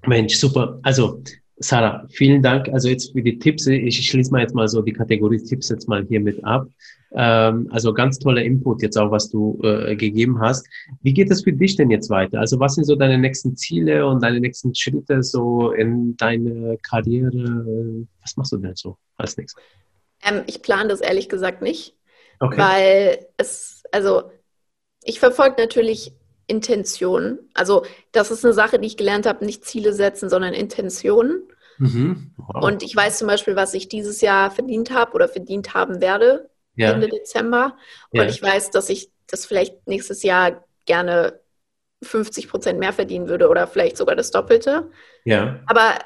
Mensch, super. Also, Sarah, vielen Dank. Also jetzt für die Tipps. Ich schließe mal jetzt mal so die Kategorie Tipps jetzt mal hier mit ab. Ähm, also ganz toller Input jetzt auch, was du äh, gegeben hast. Wie geht es für dich denn jetzt weiter? Also was sind so deine nächsten Ziele und deine nächsten Schritte so in deine Karriere? Was machst du denn so als nächstes? Ähm, ich plane das ehrlich gesagt nicht, okay. weil es, also ich verfolge natürlich Intentionen. Also das ist eine Sache, die ich gelernt habe, nicht Ziele setzen, sondern Intentionen. Mhm. Wow. Und ich weiß zum Beispiel, was ich dieses Jahr verdient habe oder verdient haben werde, ja. Ende Dezember. Und ja. ich weiß, dass ich das vielleicht nächstes Jahr gerne 50 Prozent mehr verdienen würde oder vielleicht sogar das Doppelte. Ja. Aber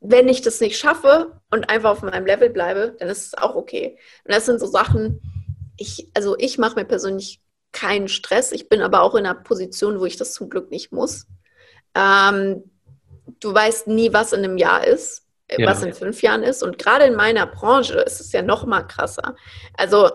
wenn ich das nicht schaffe und einfach auf meinem Level bleibe, dann ist es auch okay. Und das sind so Sachen, ich, also ich mache mir persönlich keinen Stress. Ich bin aber auch in einer Position, wo ich das zum Glück nicht muss. Ähm, du weißt nie, was in einem Jahr ist, äh, ja. was in fünf Jahren ist. Und gerade in meiner Branche ist es ja noch mal krasser. Also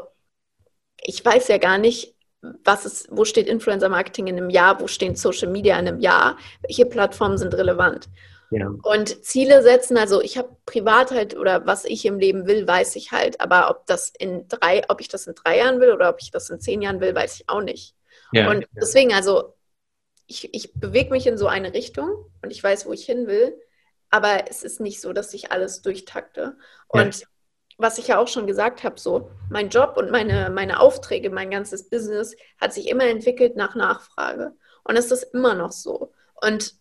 ich weiß ja gar nicht, was ist, wo steht Influencer Marketing in einem Jahr, wo stehen Social Media in einem Jahr, welche Plattformen sind relevant. Ja. Und Ziele setzen, also ich habe privat halt oder was ich im Leben will, weiß ich halt. Aber ob das in drei, ob ich das in drei Jahren will oder ob ich das in zehn Jahren will, weiß ich auch nicht. Ja. Und deswegen, also ich, ich bewege mich in so eine Richtung und ich weiß, wo ich hin will. Aber es ist nicht so, dass ich alles durchtakte. Und ja. was ich ja auch schon gesagt habe, so mein Job und meine, meine Aufträge, mein ganzes Business hat sich immer entwickelt nach Nachfrage. Und es ist immer noch so. Und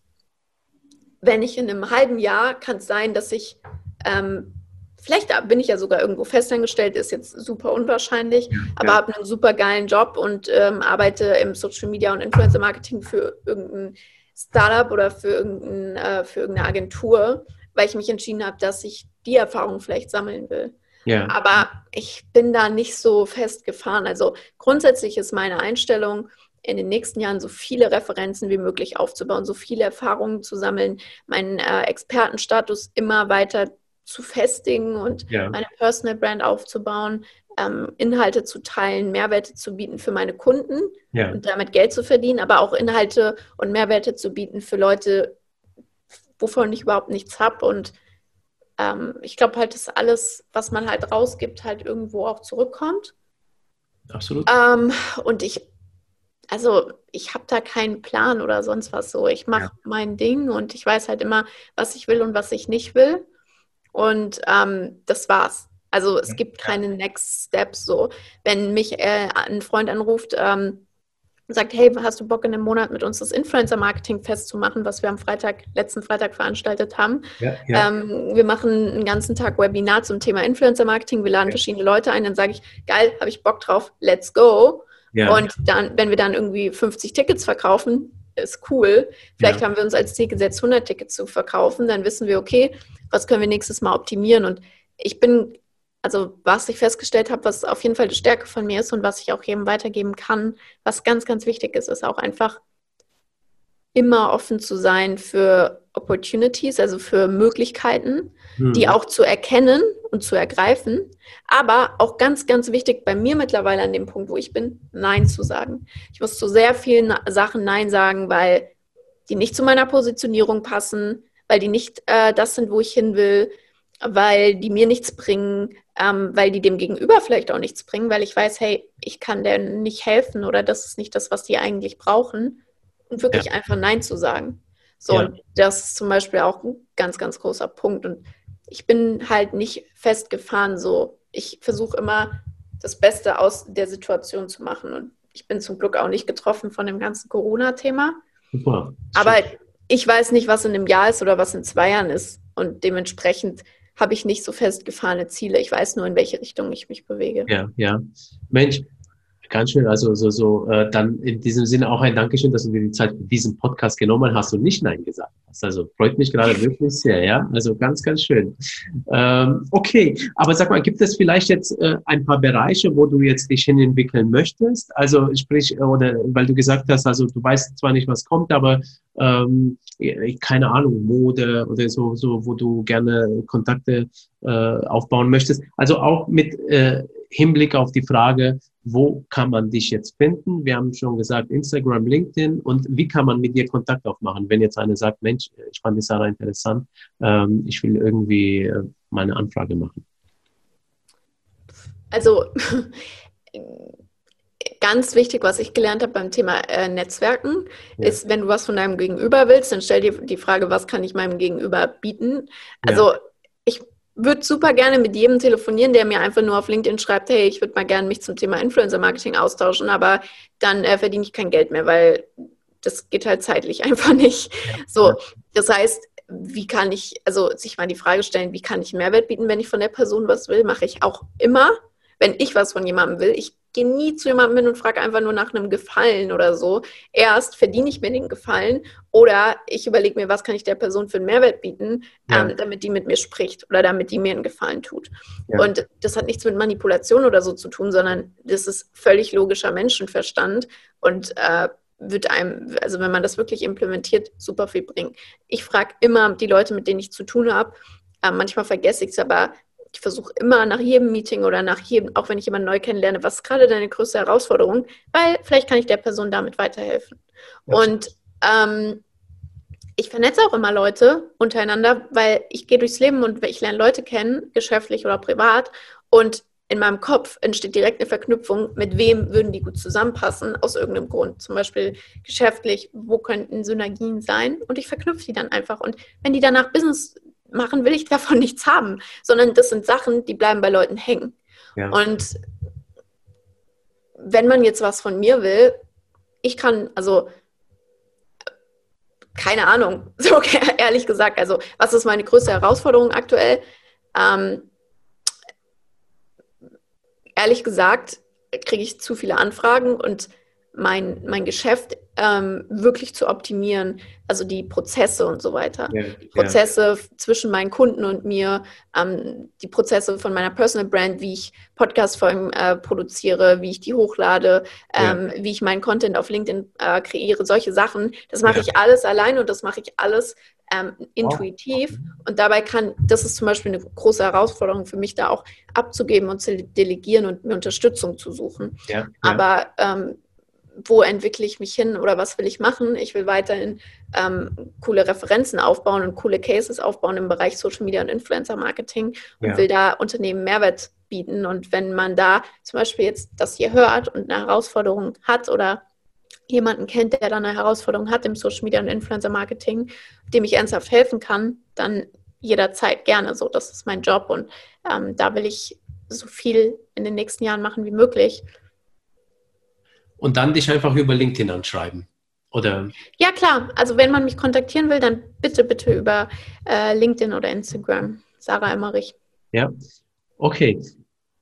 wenn ich in einem halben Jahr, kann es sein, dass ich, ähm, vielleicht bin ich ja sogar irgendwo festangestellt, ist jetzt super unwahrscheinlich, ja, aber ja. habe einen super geilen Job und ähm, arbeite im Social Media und Influencer Marketing für irgendein Startup oder für, irgendein, äh, für irgendeine Agentur, weil ich mich entschieden habe, dass ich die Erfahrung vielleicht sammeln will. Ja. Aber ich bin da nicht so festgefahren. Also grundsätzlich ist meine Einstellung, in den nächsten Jahren so viele Referenzen wie möglich aufzubauen, so viele Erfahrungen zu sammeln, meinen äh, Expertenstatus immer weiter zu festigen und ja. meine Personal Brand aufzubauen, ähm, Inhalte zu teilen, Mehrwerte zu bieten für meine Kunden ja. und damit Geld zu verdienen, aber auch Inhalte und Mehrwerte zu bieten für Leute, wovon ich überhaupt nichts habe. Und ähm, ich glaube halt, dass alles, was man halt rausgibt, halt irgendwo auch zurückkommt. Absolut. Ähm, und ich also ich habe da keinen Plan oder sonst was so. Ich mache ja. mein Ding und ich weiß halt immer, was ich will und was ich nicht will. Und ähm, das war's. Also es gibt keine Next Steps so. Wenn mich äh, ein Freund anruft, ähm, sagt, hey, hast du Bock in einem Monat mit uns das Influencer-Marketing festzumachen, was wir am Freitag, letzten Freitag veranstaltet haben. Ja, ja. Ähm, wir machen einen ganzen Tag Webinar zum Thema Influencer-Marketing, wir laden ja. verschiedene Leute ein, dann sage ich, geil, habe ich Bock drauf, let's go. Ja. Und dann, wenn wir dann irgendwie 50 Tickets verkaufen, ist cool. Vielleicht ja. haben wir uns als Ziel gesetzt, 100 Tickets zu verkaufen. Dann wissen wir, okay, was können wir nächstes Mal optimieren? Und ich bin, also was ich festgestellt habe, was auf jeden Fall die Stärke von mir ist und was ich auch jedem weitergeben kann, was ganz, ganz wichtig ist, ist auch einfach immer offen zu sein für Opportunities, also für Möglichkeiten, hm. die auch zu erkennen und zu ergreifen. Aber auch ganz, ganz wichtig bei mir mittlerweile an dem Punkt, wo ich bin, Nein zu sagen. Ich muss zu sehr vielen Sachen Nein sagen, weil die nicht zu meiner Positionierung passen, weil die nicht äh, das sind, wo ich hin will, weil die mir nichts bringen, ähm, weil die dem Gegenüber vielleicht auch nichts bringen, weil ich weiß, hey, ich kann denen nicht helfen oder das ist nicht das, was die eigentlich brauchen. Und wirklich ja. einfach Nein zu sagen. So, ja. und das ist zum Beispiel auch ein ganz, ganz großer Punkt. Und ich bin halt nicht festgefahren so. Ich versuche immer das Beste aus der Situation zu machen. Und ich bin zum Glück auch nicht getroffen von dem ganzen Corona-Thema. Super. Aber ich weiß nicht, was in einem Jahr ist oder was in zwei Jahren ist. Und dementsprechend habe ich nicht so festgefahrene Ziele. Ich weiß nur, in welche Richtung ich mich bewege. Ja, ja. Mensch, Ganz schön. Also so, so äh, dann in diesem Sinne auch ein Dankeschön, dass du dir die Zeit für diesen Podcast genommen hast und nicht Nein gesagt hast. Also freut mich gerade wirklich sehr, ja. Also ganz, ganz schön. Ähm, okay, aber sag mal, gibt es vielleicht jetzt äh, ein paar Bereiche, wo du jetzt dich hin entwickeln möchtest? Also sprich, oder weil du gesagt hast, also du weißt zwar nicht, was kommt, aber ähm, keine Ahnung, Mode oder so, so, wo du gerne Kontakte äh, aufbauen möchtest. Also auch mit äh, Hinblick auf die Frage, wo kann man dich jetzt finden? Wir haben schon gesagt, Instagram, LinkedIn und wie kann man mit dir Kontakt aufmachen, wenn jetzt einer sagt, Mensch, ich fand die Sarah interessant, ähm, ich will irgendwie äh, meine Anfrage machen. Also ganz wichtig, was ich gelernt habe beim Thema äh, Netzwerken, ja. ist, wenn du was von deinem Gegenüber willst, dann stell dir die Frage, was kann ich meinem Gegenüber bieten? Also ja. Ich würde super gerne mit jedem telefonieren, der mir einfach nur auf LinkedIn schreibt, hey, ich würde mal gerne mich zum Thema Influencer-Marketing austauschen, aber dann äh, verdiene ich kein Geld mehr, weil das geht halt zeitlich einfach nicht. So, das heißt, wie kann ich, also sich mal die Frage stellen, wie kann ich Mehrwert bieten, wenn ich von der Person was will, mache ich auch immer. Wenn ich was von jemandem will, ich gehe nie zu jemandem hin und frage einfach nur nach einem Gefallen oder so. Erst verdiene ich mir den Gefallen oder ich überlege mir, was kann ich der Person für einen Mehrwert bieten, ja. ähm, damit die mit mir spricht oder damit die mir einen Gefallen tut. Ja. Und das hat nichts mit Manipulation oder so zu tun, sondern das ist völlig logischer Menschenverstand und äh, wird einem, also wenn man das wirklich implementiert, super viel bringen. Ich frage immer die Leute, mit denen ich zu tun habe, äh, manchmal vergesse ich es, aber ich versuche immer nach jedem Meeting oder nach jedem, auch wenn ich jemanden neu kennenlerne, was ist gerade deine größte Herausforderung? Weil vielleicht kann ich der Person damit weiterhelfen. Ja, und ähm, ich vernetze auch immer Leute untereinander, weil ich gehe durchs Leben und ich lerne Leute kennen, geschäftlich oder privat. Und in meinem Kopf entsteht direkt eine Verknüpfung, mit wem würden die gut zusammenpassen, aus irgendeinem Grund. Zum Beispiel geschäftlich, wo könnten Synergien sein? Und ich verknüpfe die dann einfach. Und wenn die danach Business machen, will ich davon nichts haben, sondern das sind Sachen, die bleiben bei Leuten hängen. Ja. Und wenn man jetzt was von mir will, ich kann, also keine Ahnung, so ehrlich gesagt, also was ist meine größte Herausforderung aktuell? Ähm, ehrlich gesagt, kriege ich zu viele Anfragen und mein, mein Geschäft ähm, wirklich zu optimieren, also die Prozesse und so weiter. Ja, die Prozesse ja. zwischen meinen Kunden und mir, ähm, die Prozesse von meiner Personal Brand, wie ich Podcast-Folgen äh, produziere, wie ich die hochlade, ähm, ja. wie ich meinen Content auf LinkedIn äh, kreiere, solche Sachen. Das mache ich alles allein und das mache ich alles ähm, intuitiv. Oh. Und dabei kann, das ist zum Beispiel eine große Herausforderung für mich, da auch abzugeben und zu delegieren und mir Unterstützung zu suchen. Aber ähm, wo entwickle ich mich hin oder was will ich machen. Ich will weiterhin ähm, coole Referenzen aufbauen und coole Cases aufbauen im Bereich Social Media und Influencer Marketing und ja. will da Unternehmen Mehrwert bieten. Und wenn man da zum Beispiel jetzt das hier hört und eine Herausforderung hat oder jemanden kennt, der dann eine Herausforderung hat im Social Media und Influencer Marketing, dem ich ernsthaft helfen kann, dann jederzeit gerne so. Das ist mein Job und ähm, da will ich so viel in den nächsten Jahren machen wie möglich und dann dich einfach über LinkedIn anschreiben. Oder? Ja, klar. Also wenn man mich kontaktieren will, dann bitte, bitte über äh, LinkedIn oder Instagram. Sarah Emmerich. Ja, okay.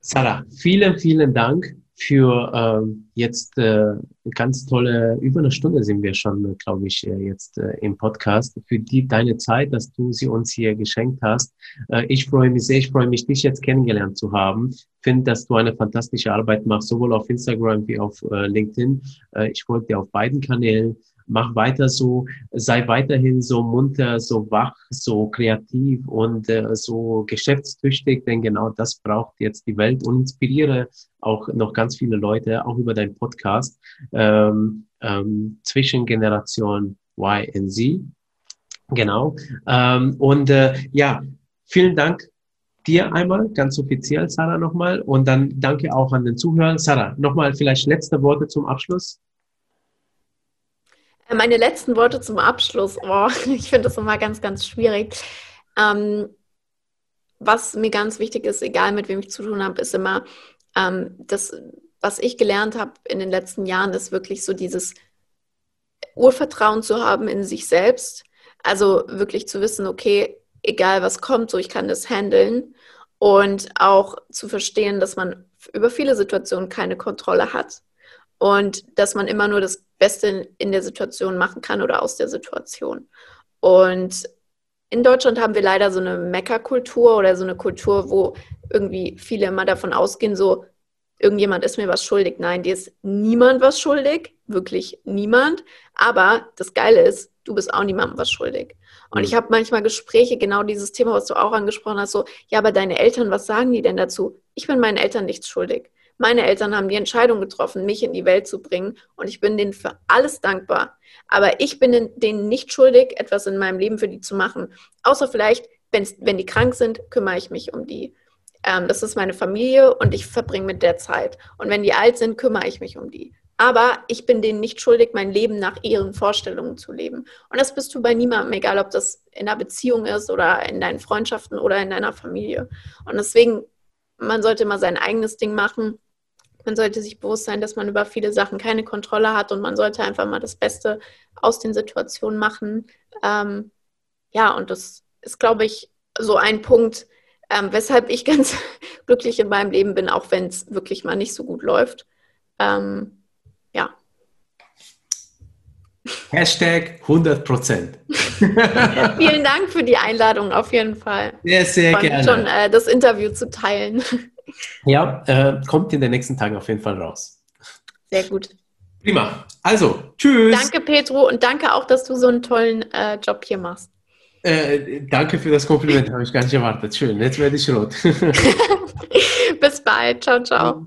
Sarah, vielen, vielen Dank für ähm, jetzt äh, ganz tolle, über eine Stunde sind wir schon, glaube ich, äh, jetzt äh, im Podcast, für die deine Zeit, dass du sie uns hier geschenkt hast. Äh, ich freue mich sehr, ich freue mich, dich jetzt kennengelernt zu haben. Finde, dass du eine fantastische Arbeit machst, sowohl auf Instagram wie auf äh, LinkedIn. Äh, ich folge dir auf beiden Kanälen mach weiter so, sei weiterhin so munter, so wach, so kreativ und äh, so geschäftstüchtig, denn genau das braucht jetzt die Welt und inspiriere auch noch ganz viele Leute, auch über deinen Podcast, ähm, ähm, zwischen Generation Y und Z. Genau. Ähm, und äh, ja, vielen Dank dir einmal, ganz offiziell, Sarah, nochmal. Und dann danke auch an den Zuhörern. Sarah, nochmal vielleicht letzte Worte zum Abschluss. Meine letzten Worte zum Abschluss. Oh, ich finde das immer ganz, ganz schwierig. Ähm, was mir ganz wichtig ist, egal mit wem ich zu tun habe, ist immer, ähm, das, was ich gelernt habe in den letzten Jahren, ist wirklich so dieses Urvertrauen zu haben in sich selbst. Also wirklich zu wissen, okay, egal was kommt, so ich kann das handeln. Und auch zu verstehen, dass man über viele Situationen keine Kontrolle hat. Und dass man immer nur das Beste in der Situation machen kann oder aus der Situation. Und in Deutschland haben wir leider so eine Meckerkultur oder so eine Kultur, wo irgendwie viele immer davon ausgehen, so irgendjemand ist mir was schuldig. Nein, dir ist niemand was schuldig, wirklich niemand. Aber das Geile ist, du bist auch niemandem was schuldig. Und ich mhm. habe manchmal Gespräche, genau dieses Thema, was du auch angesprochen hast, so, ja, aber deine Eltern, was sagen die denn dazu? Ich bin meinen Eltern nichts schuldig. Meine Eltern haben die Entscheidung getroffen, mich in die Welt zu bringen und ich bin denen für alles dankbar. Aber ich bin denen nicht schuldig, etwas in meinem Leben für die zu machen. Außer vielleicht, wenn die krank sind, kümmere ich mich um die. Ähm, das ist meine Familie und ich verbringe mit der Zeit. Und wenn die alt sind, kümmere ich mich um die. Aber ich bin denen nicht schuldig, mein Leben nach ihren Vorstellungen zu leben. Und das bist du bei niemandem, egal ob das in einer Beziehung ist oder in deinen Freundschaften oder in deiner Familie. Und deswegen, man sollte mal sein eigenes Ding machen man sollte sich bewusst sein, dass man über viele Sachen keine Kontrolle hat und man sollte einfach mal das Beste aus den Situationen machen. Ähm, ja, und das ist, glaube ich, so ein Punkt, ähm, weshalb ich ganz glücklich in meinem Leben bin, auch wenn es wirklich mal nicht so gut läuft. Ähm, ja. Hashtag 100 Prozent. Vielen Dank für die Einladung, auf jeden Fall. Sehr, sehr Freut gerne. schon, äh, das Interview zu teilen. Ja, äh, kommt in den nächsten Tagen auf jeden Fall raus. Sehr gut. Prima. Also, tschüss. Danke, Petro, und danke auch, dass du so einen tollen äh, Job hier machst. Äh, danke für das Kompliment, habe ich gar nicht erwartet. Schön, jetzt werde ich rot. Bis bald. Ciao, ciao.